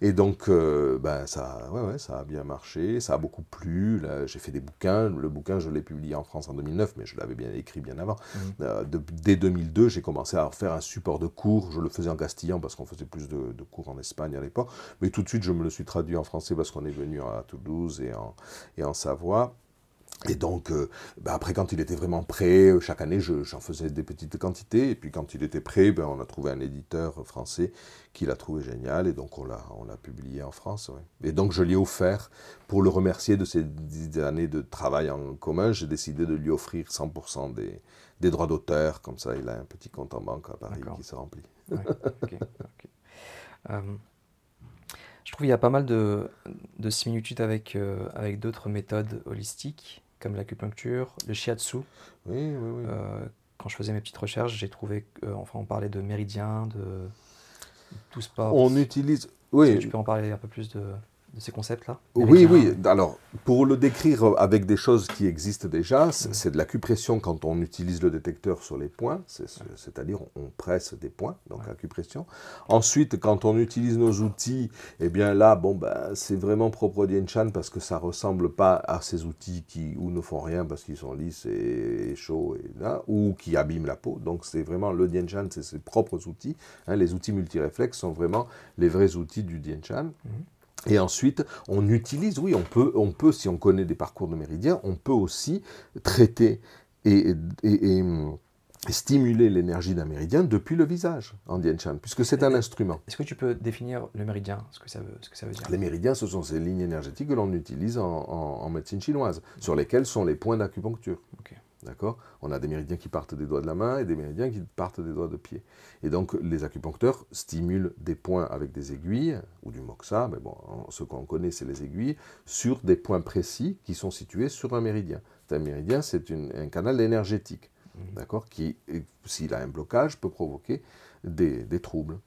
Et donc, euh, ben, ça, ouais, ouais, ça a bien marché, ça a beaucoup plu. J'ai fait des bouquins. Le bouquin, je l'ai publié en France en 2009, mais je l'avais bien écrit bien avant. Mmh. Euh, dès 2002, j'ai commencé à faire un support de cours. Je le faisais en castillan parce qu'on faisait plus de, cours en Espagne à l'époque. Mais tout de suite, je me le suis traduit en français parce qu'on est venu à Toulouse et en, et en Savoie. Et donc, euh, bah, après, quand il était vraiment prêt, euh, chaque année, j'en faisais des petites quantités. Et puis, quand il était prêt, ben, on a trouvé un éditeur français qui l'a trouvé génial. Et donc, on l'a, publié en France. Et donc, je lui ai offert, pour le remercier de ces dix années de travail en commun, j'ai décidé de lui offrir 100% des, des, droits d'auteur. Comme ça, il a un petit compte en banque à Paris qui se remplit. Ouais, [laughs] euh, Je trouve qu'il y a pas mal de, de similitudes avec, euh, avec d'autres méthodes holistiques, comme l'acupuncture, le shiatsu. Oui, oui, oui. Euh, quand je faisais mes petites recherches, j'ai trouvé, euh, enfin, on parlait de méridiens, de tout sport. On utilise. Est-ce Oui, que tu peux en parler un peu plus de, de ces concepts-là Oui, oui. Alors, pour le décrire avec des choses qui existent déjà, c'est de l'acupression quand on utilise le détecteur sur les points, c'est- c'est- c'est-à-dire on presse des points, donc Ouais. acupression. Ensuite, quand on utilise nos outils, eh bien là, bon, ben, c'est vraiment propre au Dien Shan parce que ça ressemble pas à ces outils qui ou ne font rien parce qu'ils sont lisses et, chauds et là, ou qui abîment la peau. Donc c'est vraiment le Dien Shan, c'est ses propres outils. hein. les outils multiréflexes sont vraiment les vrais outils du Dien Shan. Mhm. Et ensuite, on utilise, oui, on peut, on peut, si on connaît des parcours de méridien, on peut aussi traiter et, et- et, hum, stimuler l'énergie d'un méridien depuis le visage en Dien Shan, puisque c'est un instrument. Est-ce que tu peux définir le méridien, ce que ça veut, ce que ça veut dire? Les méridiens, ce sont ces lignes énergétiques que l'on utilise en, en- en médecine chinoise, sur lesquelles sont les points d'acupuncture. D'accord? On a des méridiens qui partent des doigts de la main et des méridiens qui partent des doigts de pied. Et donc, les acupuncteurs stimulent des points avec des aiguilles, ou du moxa, mais bon, ce qu'on connaît, c'est les aiguilles, sur des points précis qui sont situés sur un méridien. Un méridien, c'est un canal énergétique, Mhm. d'accord Qui, s'il a un blocage, peut provoquer des, des troubles.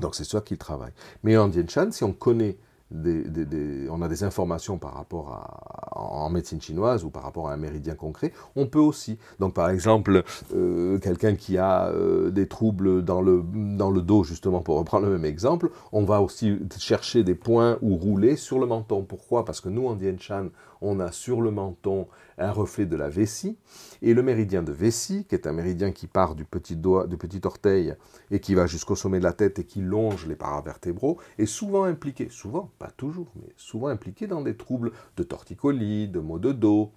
Donc, c'est ça qu'il travaille. Mais en Dien Shan, si on connaît on a des informations par rapport à, en médecine chinoise ou par rapport à un méridien concret, on peut aussi. Donc par exemple, euh, quelqu'un qui a euh, des troubles dans le, dans le dos, justement pour reprendre le même exemple, on va aussi chercher des points ou rouler sur le menton. Pourquoi? Parce que nous en Dien Shan, on a sur le menton un reflet de la vessie, et le méridien de vessie, qui est un méridien qui part du petit doigt, du petit orteil et qui va jusqu'au sommet de la tête et qui longe les paravertébraux, est souvent impliqué, souvent, pas toujours, mais souvent impliqué dans des troubles de torticolis, de maux de dos.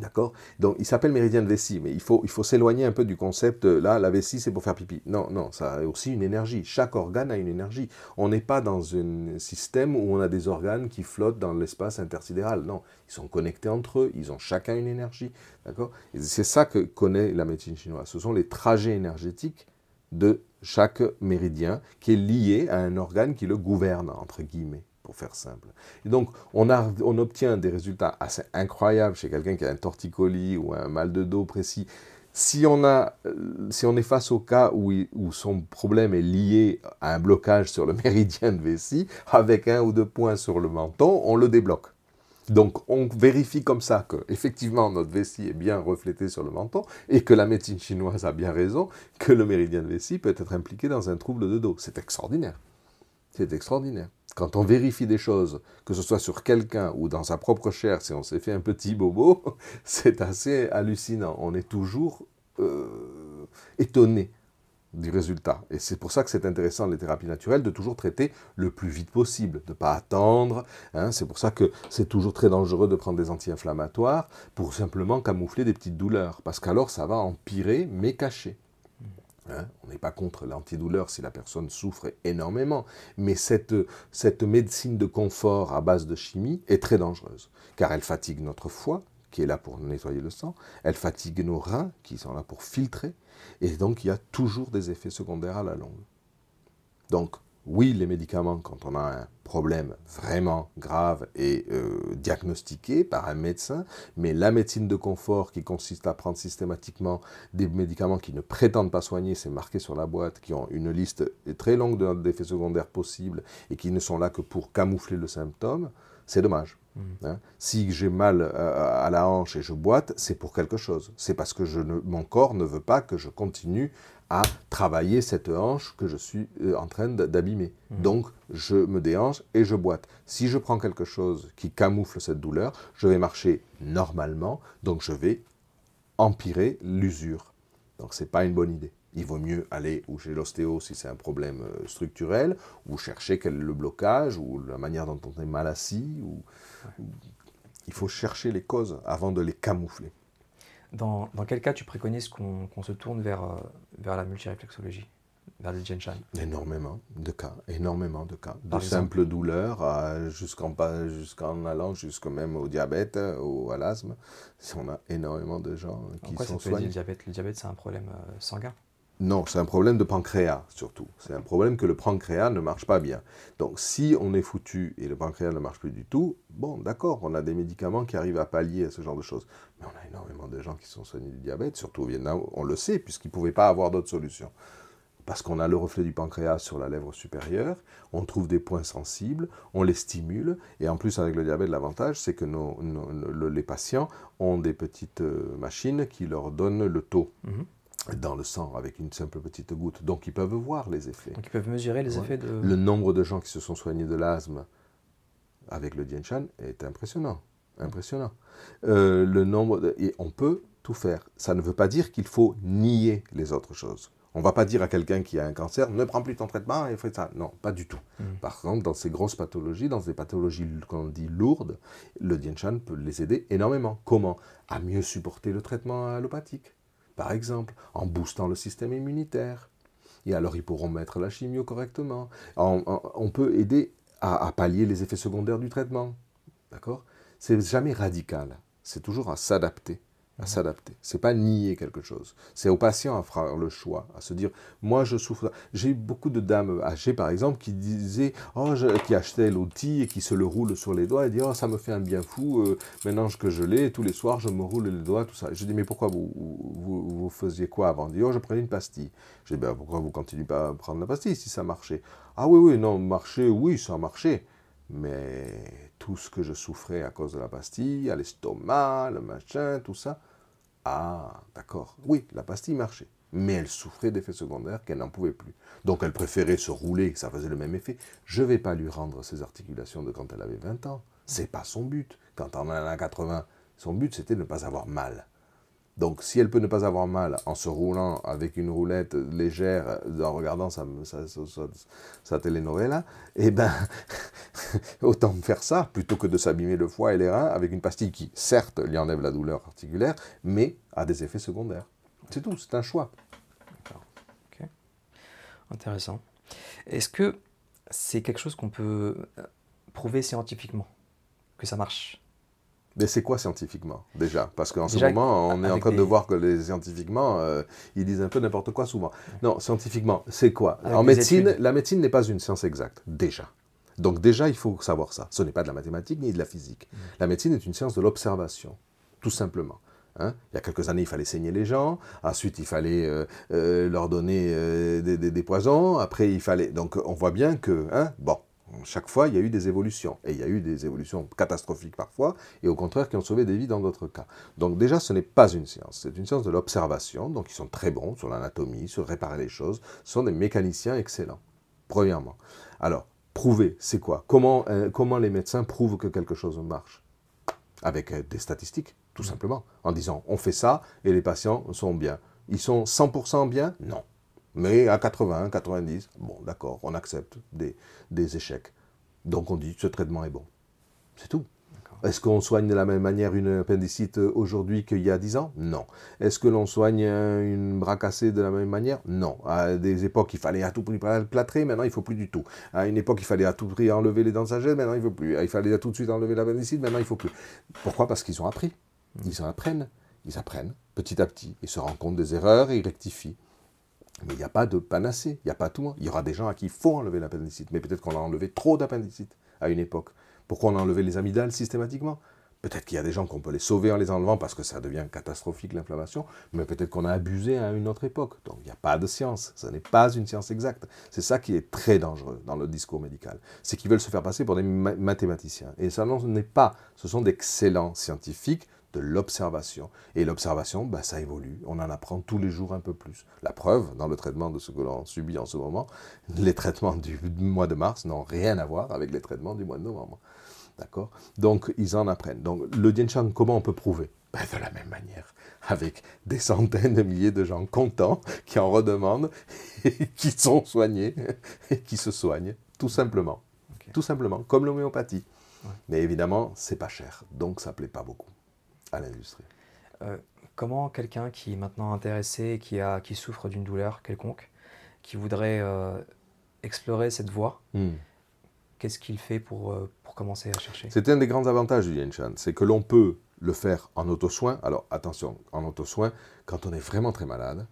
D'accord? Donc, il s'appelle méridien de vessie, mais il faut, il faut s'éloigner un peu du concept, euh, là, la vessie, c'est pour faire pipi. Non, non, ça a aussi une énergie. Chaque organe a une énergie. On n'est pas dans un système où on a des organes qui flottent dans l'espace intersidéral. Non, ils sont connectés entre eux, ils ont chacun une énergie. D'accord? C'est ça que connaît la médecine chinoise. Ce sont les trajets énergétiques de chaque méridien qui est lié à un organe qui le gouverne, entre guillemets, pour faire simple. Et donc, on, obtient des résultats assez incroyables chez quelqu'un qui a un torticolis ou un mal de dos précis. Si on, euh, est face au cas où, où son problème est lié à un blocage sur le [laughs] méridien de vessie, avec un ou deux points sur le menton, on le débloque. Donc on vérifie comme ça que effectivement notre vessie est bien reflétée sur le menton et que la médecine chinoise a bien raison que le méridien de vessie peut être impliqué dans un trouble de dos. C'est extraordinaire. C'est extraordinaire. Quand on vérifie des choses, que ce soit sur quelqu'un ou dans sa propre chair, si on s'est fait un petit bobo, [laughs] c'est assez hallucinant. On est toujours euh, étonné du résultat. Et c'est pour ça que c'est intéressant, les thérapies naturelles, de toujours traiter le plus vite possible, de ne pas attendre. hein. C'est pour ça que c'est toujours très dangereux de prendre des anti-inflammatoires pour simplement camoufler des petites douleurs. Parce qu'alors, ça va empirer, mais caché. Hein, on n'est pas contre l'antidouleur si la personne souffre énormément, mais cette, médecine de confort à base de chimie est très dangereuse, car elle fatigue notre foie, qui est là pour nettoyer le sang, elle fatigue nos reins, qui sont là pour filtrer, et donc il y a toujours des effets secondaires à la longue. Oui, les médicaments, quand on a un problème vraiment grave et euh, diagnostiqué par un médecin, mais la médecine de confort qui consiste à prendre systématiquement des médicaments qui ne prétendent pas soigner, c'est marqué sur la boîte, qui ont une liste très longue de- d'effets secondaires possibles et qui ne sont là que pour camoufler le symptôme, c'est dommage. Hein. Si j'ai mal euh, à la hanche et je boite, c'est pour quelque chose. C'est parce que je ne- mon corps ne veut pas que je continue à travailler cette hanche que je suis euh, en train d'abîmer. Donc, je me déhanche et je boite. Si je prends quelque chose qui camoufle cette douleur, je vais marcher normalement, donc je vais empirer l'usure. Donc, ce n'est pas une bonne idée. Il vaut mieux aller ou chez l'ostéo si c'est un problème euh, structurel, ou chercher quel est le blocage, ou la manière dont on est mal assis. Ou... Il faut chercher les causes avant de les camoufler. Dans, dans quel cas tu préconises qu'on se tourne vers, euh, vers la multiréflexologie, vers le Jian Shan Énormément de cas, énormément de cas. De Par simples douleurs jusqu'en allant jusqu'à même au diabète ou à l'asthme. On a énormément de gens qui Pourquoi sont ça peut aider le soignés. diabète? Le diabète, c'est un problème euh, sanguin? Non, c'est un problème de pancréas surtout. C'est un problème que le pancréas ne marche pas bien. Donc si on est foutu et le pancréas ne marche plus du tout, bon, d'accord, on a des médicaments qui arrivent à pallier à ce genre de choses. Mais on a énormément de gens qui sont soignés du diabète, surtout au Vietnam, on le sait, puisqu'ils ne pouvaient pas avoir d'autres solutions. Parce qu'on a le reflet du pancréas sur la lèvre supérieure, on trouve des points sensibles, on les stimule, et en plus avec le diabète, l'avantage, c'est que les patients ont des petites euh, machines qui leur donnent le taux. Mhm dans le sang avec une simple petite goutte. Donc ils peuvent voir les effets. Donc ils peuvent mesurer les effets de... Le nombre de gens qui se sont soignés de l'asthme avec le Dien Chan est impressionnant. Impressionnant. Euh, le nombre Et on peut tout faire. Ça ne veut pas dire qu'il faut nier les autres choses. On ne va pas dire à quelqu'un qui a un cancer, ne prends plus ton traitement et fais ça. Non, pas du tout. Mm. Par exemple, dans ces grosses pathologies, dans des pathologies qu'on dit lourdes, le Dien Chan peut les aider énormément. Comment? À mieux supporter le traitement allopathique par exemple, en boostant le système immunitaire. Et alors, ils pourront mettre la chimio correctement. on peut aider à, pallier les effets secondaires du traitement. D'accord? C'est jamais radical. C'est toujours à s'adapter à s'adapter. C'est pas nier quelque chose. C'est au patient à faire le choix, à se dire, moi je souffre. J'ai eu beaucoup de dames âgées, par exemple, qui disaient, oh, qui achetaient l'outil et qui se le roulent sur les doigts et disent, oh, ça me fait un bien fou. Euh, maintenant que je l'ai, tous les soirs, je me roule les doigts, tout ça. Je dis, mais pourquoi vous, vous, faisiez quoi avant? Dit, oh, je prenais une pastille. Je dis, ben, pourquoi vous continuez pas à prendre la pastille si ça marchait? Ah oui, oui, non, marcher, oui, ça marchait. Mais tout ce que je souffrais à cause de la pastille, à l'estomac, le machin, tout ça, ah, d'accord. Oui, la pastille marchait. Mais elle souffrait d'effets secondaires qu'elle n'en pouvait plus. Donc elle préférait se rouler, ça faisait le même effet. Je ne vais pas lui rendre ses articulations de quand elle avait 20 ans. C'est pas son but. Quand on en a 80, son but c'était de ne pas avoir mal. Donc, si elle peut ne pas avoir mal en se roulant avec une roulette légère, en regardant sa, telenovela, eh ben, [laughs] autant faire ça plutôt que de s'abîmer le foie et les reins avec une pastille qui, certes, lui enlève la douleur articulaire, mais a des effets secondaires. C'est tout, c'est un choix. D'accord. Intéressant. Est-ce que c'est quelque chose qu'on peut prouver scientifiquement que ça marche? Mais c'est quoi scientifiquement, déjà? Parce qu'en ce moment, on est en train de voir que les scientifiquement, euh, ils disent un peu n'importe quoi souvent. Non, scientifiquement, c'est quoi? En médecine, la médecine n'est pas une science exacte, déjà. Donc déjà, il faut savoir ça. Ce n'est pas de la mathématique ni de la physique. Mm. La médecine est une science de l'observation, tout simplement. Hein il y a quelques années, il fallait saigner les gens. Ensuite, il fallait euh, euh, leur donner des, des, poisons. Après, il fallait. Donc, on voit bien que, hein, bon, chaque fois, il y a eu des évolutions. Et il y a eu des évolutions catastrophiques parfois, et au contraire qui ont sauvé des vies dans d'autres cas. Donc déjà, ce n'est pas une science. C'est une science de l'observation. Donc ils sont très bons sur l'anatomie, sur réparer les choses. Ce sont des mécaniciens excellents, premièrement. Alors, prouver, c'est quoi? Comment, euh, comment les médecins prouvent que quelque chose marche? Avec euh, des statistiques, tout simplement. En disant, on fait ça, et les patients sont bien. Ils sont 100% bien? Non. Mais à 80, 90, bon, d'accord, on accepte des, des, échecs. Donc on dit ce traitement est bon. C'est tout. Est-ce qu'on soigne de la même manière une appendicite aujourd'hui qu'il y a 10 ans? Non. Est-ce que l'on soigne une bras cassé de la même manière? Non. À des époques, il fallait à tout prix plâtrer, maintenant il ne faut plus du tout. À une époque, il fallait à tout prix enlever les dents sagesse, maintenant il ne faut plus. Il fallait à tout de suite enlever l'appendicite, maintenant il ne faut plus. Pourquoi? Parce qu'ils ont appris. Ils en apprennent. Ils apprennent petit à petit. Ils se rendent compte des erreurs et ils rectifient. Mais il n'y a pas de panacée, il n'y a pas tout. Il y aura des gens à qui il faut enlever l'appendicite, mais peut-être qu'on a enlevé trop d'appendicite à une époque. Pourquoi on a enlevé les amygdales systématiquement? Peut-être qu'il y a des gens qu'on peut les sauver en les enlevant parce que ça devient catastrophique l'inflammation, mais peut-être qu'on a abusé à une autre époque. Donc il n'y a pas de science, ce n'est pas une science exacte. C'est ça qui est très dangereux dans le discours médical. C'est qu'ils veulent se faire passer pour des mathématiciens. Et ça n'en est pas. Ce sont d'excellents scientifiques de l'observation. Et l'observation, bah, ça évolue. On en apprend tous les jours un peu plus. La preuve, dans le traitement de ce que l'on subit en ce moment, [laughs] les traitements du mois de mars n'ont rien à voir avec les traitements du mois de novembre. D'accord? Donc, ils en apprennent. Donc, le Dien comment on peut prouver? Bah, De la même manière, avec des centaines de milliers de gens contents qui en redemandent, [laughs] et qui sont soignés, [laughs] et qui se soignent, tout simplement. Tout simplement, comme l'homéopathie. Mais évidemment, c'est pas cher, donc ça plaît pas beaucoup à l'industrie. Euh, comment quelqu'un qui est maintenant intéressé, qui, a, qui souffre d'une douleur quelconque, qui voudrait euh, explorer cette voie, hmm. qu'est-ce qu'il fait pour, euh, pour commencer à chercher? C'est un des grands avantages du Yen Chan, c'est que l'on peut le faire en auto-soin. Alors attention, en auto-soin, quand on est vraiment très malade,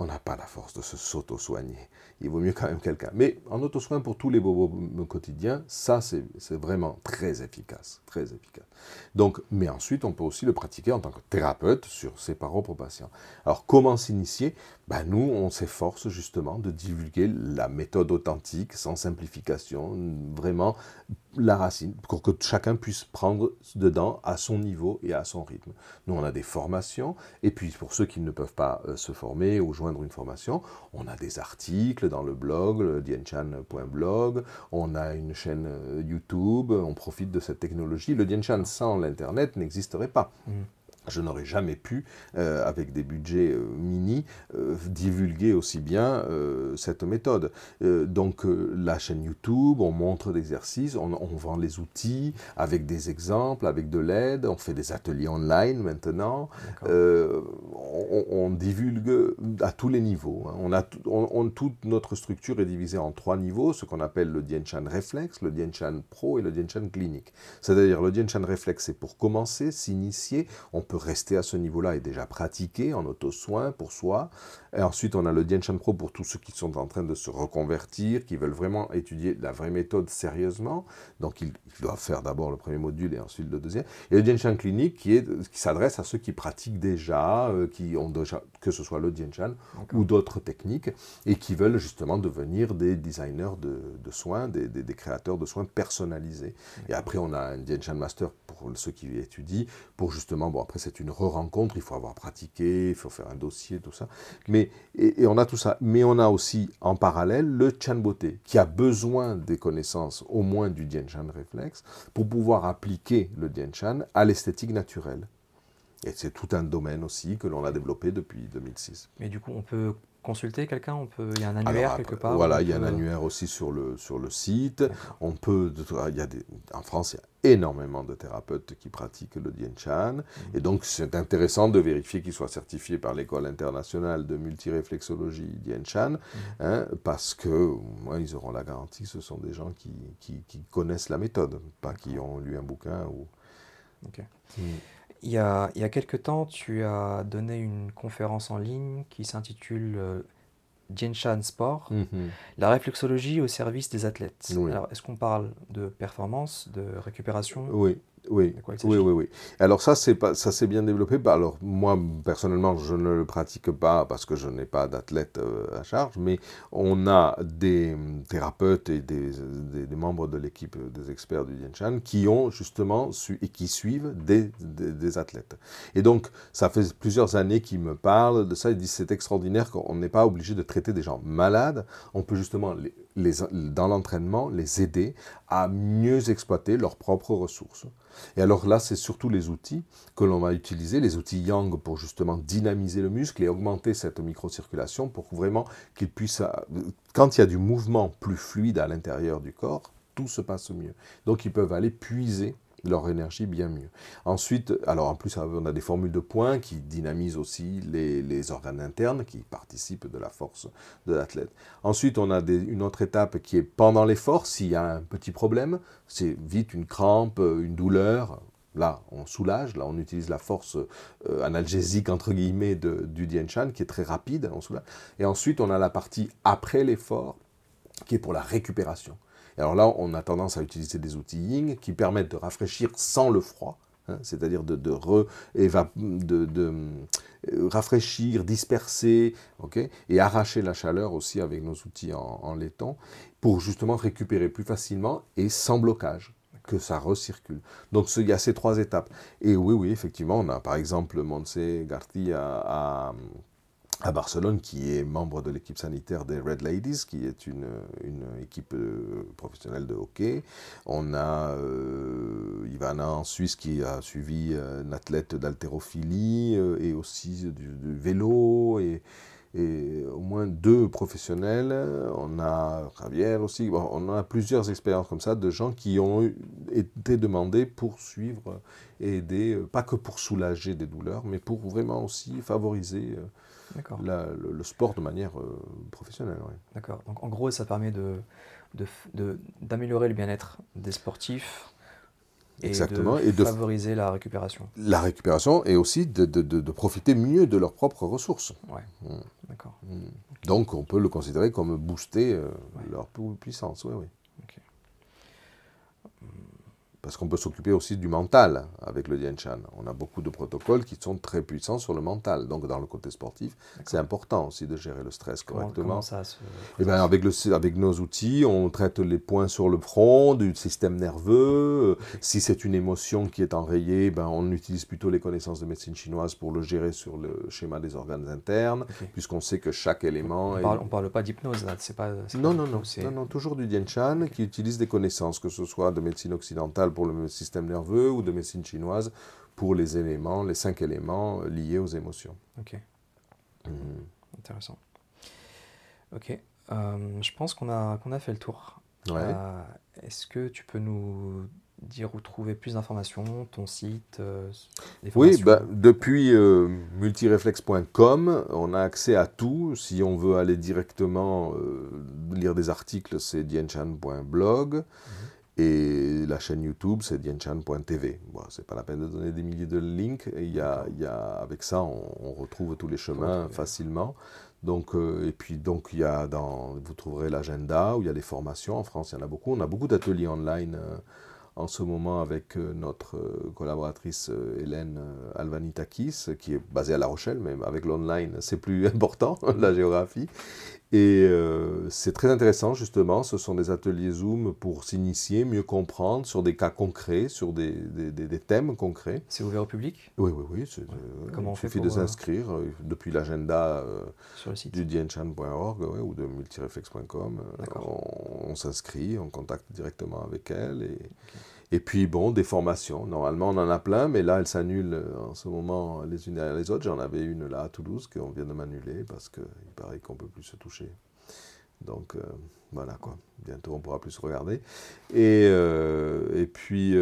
on n'a pas la force de se s'auto-soigner. Il vaut mieux quand même quelqu'un. Mais en auto-soin pour tous les bobos quotidiens, ça c'est vraiment très efficace, très efficace. Donc, mais ensuite, on peut aussi le pratiquer en tant que thérapeute sur ses propres patients. Alors, comment s'initier? Ben, Nous, on s'efforce justement de divulguer la méthode authentique, sans simplification, vraiment la racine, pour que chacun puisse prendre dedans à son niveau et à son rythme. Nous, on a des formations, et puis pour ceux qui ne peuvent pas euh, se former ou joindre une formation, on a des articles dans le blog, dienchan.blog, on a une chaîne euh, YouTube, on profite de cette technologie. Le Dienchan sans l'Internet n'existerait pas. Mmh je n'aurais jamais pu, euh, avec des budgets euh, mini, euh, divulguer aussi bien cette méthode. donc la chaîne YouTube, on montre l'exercice, on, vend les outils avec des exemples, avec de l'aide, on fait des ateliers online maintenant, on, divulgue à tous les niveaux. Hein. On a on, toute notre structure est divisée en trois niveaux, ce qu'on appelle le Dienchan Reflex, le Dienchan Pro et le Dienchan Clinique. C'est-à-dire le Dienchan Reflex, c'est pour commencer, s'initier, on peut rester à ce niveau-là et déjà pratiquer en auto-soin pour soi. Et ensuite, on a le Dienshan Pro pour tous ceux qui sont en train de se reconvertir, qui veulent vraiment étudier la vraie méthode sérieusement. Donc, ils, doivent faire d'abord le premier module et ensuite le deuxième. Et le Dienshan Clinique qui, est, qui s'adresse à ceux qui pratiquent déjà, euh, qui ont déjà, que ce soit le Dienshan ou d'autres techniques, et qui veulent justement devenir des designers de, de soins, des, des, créateurs de soins personnalisés. Et après, on a un Dienshan Master pour ceux qui étudient, pour justement, bon, après, c'est une re-rencontre, il faut avoir pratiqué, il faut faire un dossier, tout ça. Mais, et, on a tout ça. Mais on a aussi en parallèle le Chan Beauté, qui a besoin des connaissances, au moins du Dien Chan réflexe, pour pouvoir appliquer le Dien Chan à l'esthétique naturelle. Et c'est tout un domaine aussi que l'on a développé depuis 2006. Mais du coup, on peut consulter quelqu'un on peut, Il y a un annuaire quelque part Voilà, il y a un annuaire aussi sur le, sur le site. On peut, il y a des, en France, il y a énormément de thérapeutes qui pratiquent le Dien Chan. Mhm. Et donc, c'est intéressant de vérifier qu'ils soient certifiés par l'École internationale de multiréflexologie Dien Chan, mhm. hein, parce que moi, ils auront la garantie que ce sont des gens qui, qui, qui connaissent la méthode, pas qui ont lu un bouquin. Ou... Ok. Mm. Il y a, il y a quelques temps, tu as donné une conférence en ligne qui s'intitule Jianshan Sport, mhm. la réflexologie au service des athlètes. Alors, est-ce qu'on parle de performance, de récupération? Oui. Oui, oui, oui, oui. Alors ça, c'est pas, ça s'est bien développé. Bah, alors moi, personnellement, je ne le pratique pas parce que je n'ai pas d'athlète euh, à charge, mais on a des thérapeutes et des, des, membres de l'équipe des experts du Dienshan qui ont justement su, et qui suivent des, des, athlètes. Et donc, ça fait plusieurs années qu'ils me parlent de ça. Ils disent c'est extraordinaire qu'on n'est pas obligé de traiter des gens malades. On peut justement les, dans l'entraînement les aider à mieux exploiter leurs propres ressources. Et alors là, c'est surtout les outils que l'on va utiliser, les outils Yang pour justement dynamiser le muscle et augmenter cette microcirculation pour vraiment qu'il puisse, quand il y a du mouvement plus fluide à l'intérieur du corps, tout se passe mieux. Donc ils peuvent aller puiser leur énergie bien mieux. Ensuite, alors en plus, on a des formules de points qui dynamisent aussi les, organes internes qui participent de la force de l'athlète. Ensuite, on a une autre étape qui est pendant l'effort, s'il y a un petit problème, c'est vite une crampe, une douleur. Là, on soulage, là, on utilise la force euh, analgésique, entre guillemets, du Dien Shan, qui est très rapide, on soulage. Et ensuite, on a la partie après l'effort, qui est pour la récupération alors là, on a tendance à utiliser des outils Ying qui permettent de rafraîchir sans le froid, hein, c'est-à-dire de, de, euh, rafraîchir, disperser, et arracher la chaleur aussi avec nos outils en, laiton, pour justement récupérer plus facilement et sans blocage que ça recircule. Donc il y a ces trois étapes. Et oui, oui, effectivement, on a par exemple Montse Garcia à, à Barcelone, qui est membre de l'équipe sanitaire des Red Ladies, qui est une, une équipe euh, professionnelle de hockey. On a euh, Ivana en Suisse qui a suivi euh, un athlète d'haltérophilie et aussi du, vélo et, et, au moins deux professionnels. On a Javier aussi. on a plusieurs expériences comme ça de gens qui ont été demandés pour suivre et aider, pas que pour soulager des douleurs, mais pour vraiment aussi favoriser le, sport de manière euh, professionnelle. D'accord. Donc en gros, ça permet de, d'améliorer le bien-être des sportifs Et Exactement. de Et de- favoriser la récupération. La récupération et aussi de, de- de- de profiter mieux de leurs propres ressources. Ouais. Mm. D'accord. Donc on peut le considérer comme booster euh, Ouais. leur pu- puissance, oui, oui. Ok. Parce qu'on peut s'occuper aussi du mental avec le Dianchan. On a beaucoup de protocoles qui sont très puissants sur le mental. Donc dans le côté sportif, c'est important aussi de gérer le stress correctement. comment ça se. Eh ben, avec, le, avec nos outils, on traite les points sur le front, du système nerveux. Si c'est une émotion qui est enrayée, ben, on utilise plutôt les connaissances de médecine chinoise pour le gérer sur le schéma des organes internes, puisqu'on sait que chaque élément... On est- parle, pas d'hypnose là, c'est pas. Non, pas non, non, non, non, toujours du Dianchan qui utilise des connaissances, que ce soit de médecine occidentale pour le système nerveux ou de médecine chinoise pour les éléments, les cinq éléments liés aux émotions. Ok, Mhm. intéressant. Ok, euh, je pense qu'on a, qu'on a fait le tour. Ouais. Euh, Est-ce que tu peux nous dire où trouver plus d'informations, ton site, euh, Oui, bah, depuis euh, multireflex.com, on a accès à tout. Si on veut aller directement euh, lire des articles, c'est dienchan.blog. Mhm. Et la chaîne YouTube, c'est dienchan.tv. Bon, c'est pas la peine de donner des milliers de links. Il y a, il y a- avec ça, on, on retrouve tous les chemins facilement. Donc, euh, et puis, donc, il y a dans, vous trouverez l'agenda où il y a les formations. En France, il y en a beaucoup. On a beaucoup d'ateliers online euh, en ce moment avec euh, notre euh, collaboratrice Hélène Alvanitakis, qui est basée à La Rochelle, mais avec l'online, c'est plus [laughs] important, la géographie. Et euh, c'est très intéressant, justement. Ce sont des ateliers Zoom pour s'initier, mieux comprendre sur des cas concrets, sur des, des- des- des thèmes concrets. C'est ouvert au public? Oui, oui, oui. euh, Comment on il fait suffit pour, de euh, s'inscrire euh, depuis l'agenda du dienchan.org ouais, ou de multireflex.com. on on s'inscrit, on contacte directement avec elle. Et, et puis, bon, des formations. Normalement, on en a plein, mais là, elles s'annulent euh, en ce moment les unes derrière les autres. J'en avais une là à Toulouse qu'on vient de m'annuler parce qu'il paraît qu'on ne peut plus se toucher. Donc, euh, voilà quoi. Bientôt, on pourra plus se regarder. Et, euh, et puis,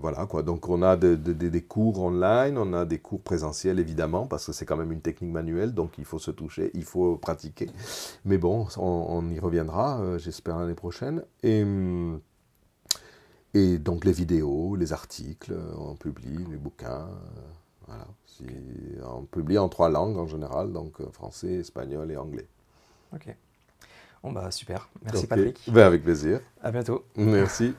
voilà quoi. Donc, on a de- de- de- des cours online, on a des cours présentiels évidemment, parce que c'est quand même une technique manuelle, donc il faut se toucher, il faut pratiquer. Mais bon, on, y reviendra, j'espère, l'année prochaine. Et. hum, et donc les vidéos, les articles, euh, on publie, les bouquins, euh, voilà. Si- on publie en trois langues en général, donc euh, français, espagnol et anglais. Ok. Bon bah super. Merci. Patrick. Ben, avec plaisir. À bientôt. Merci.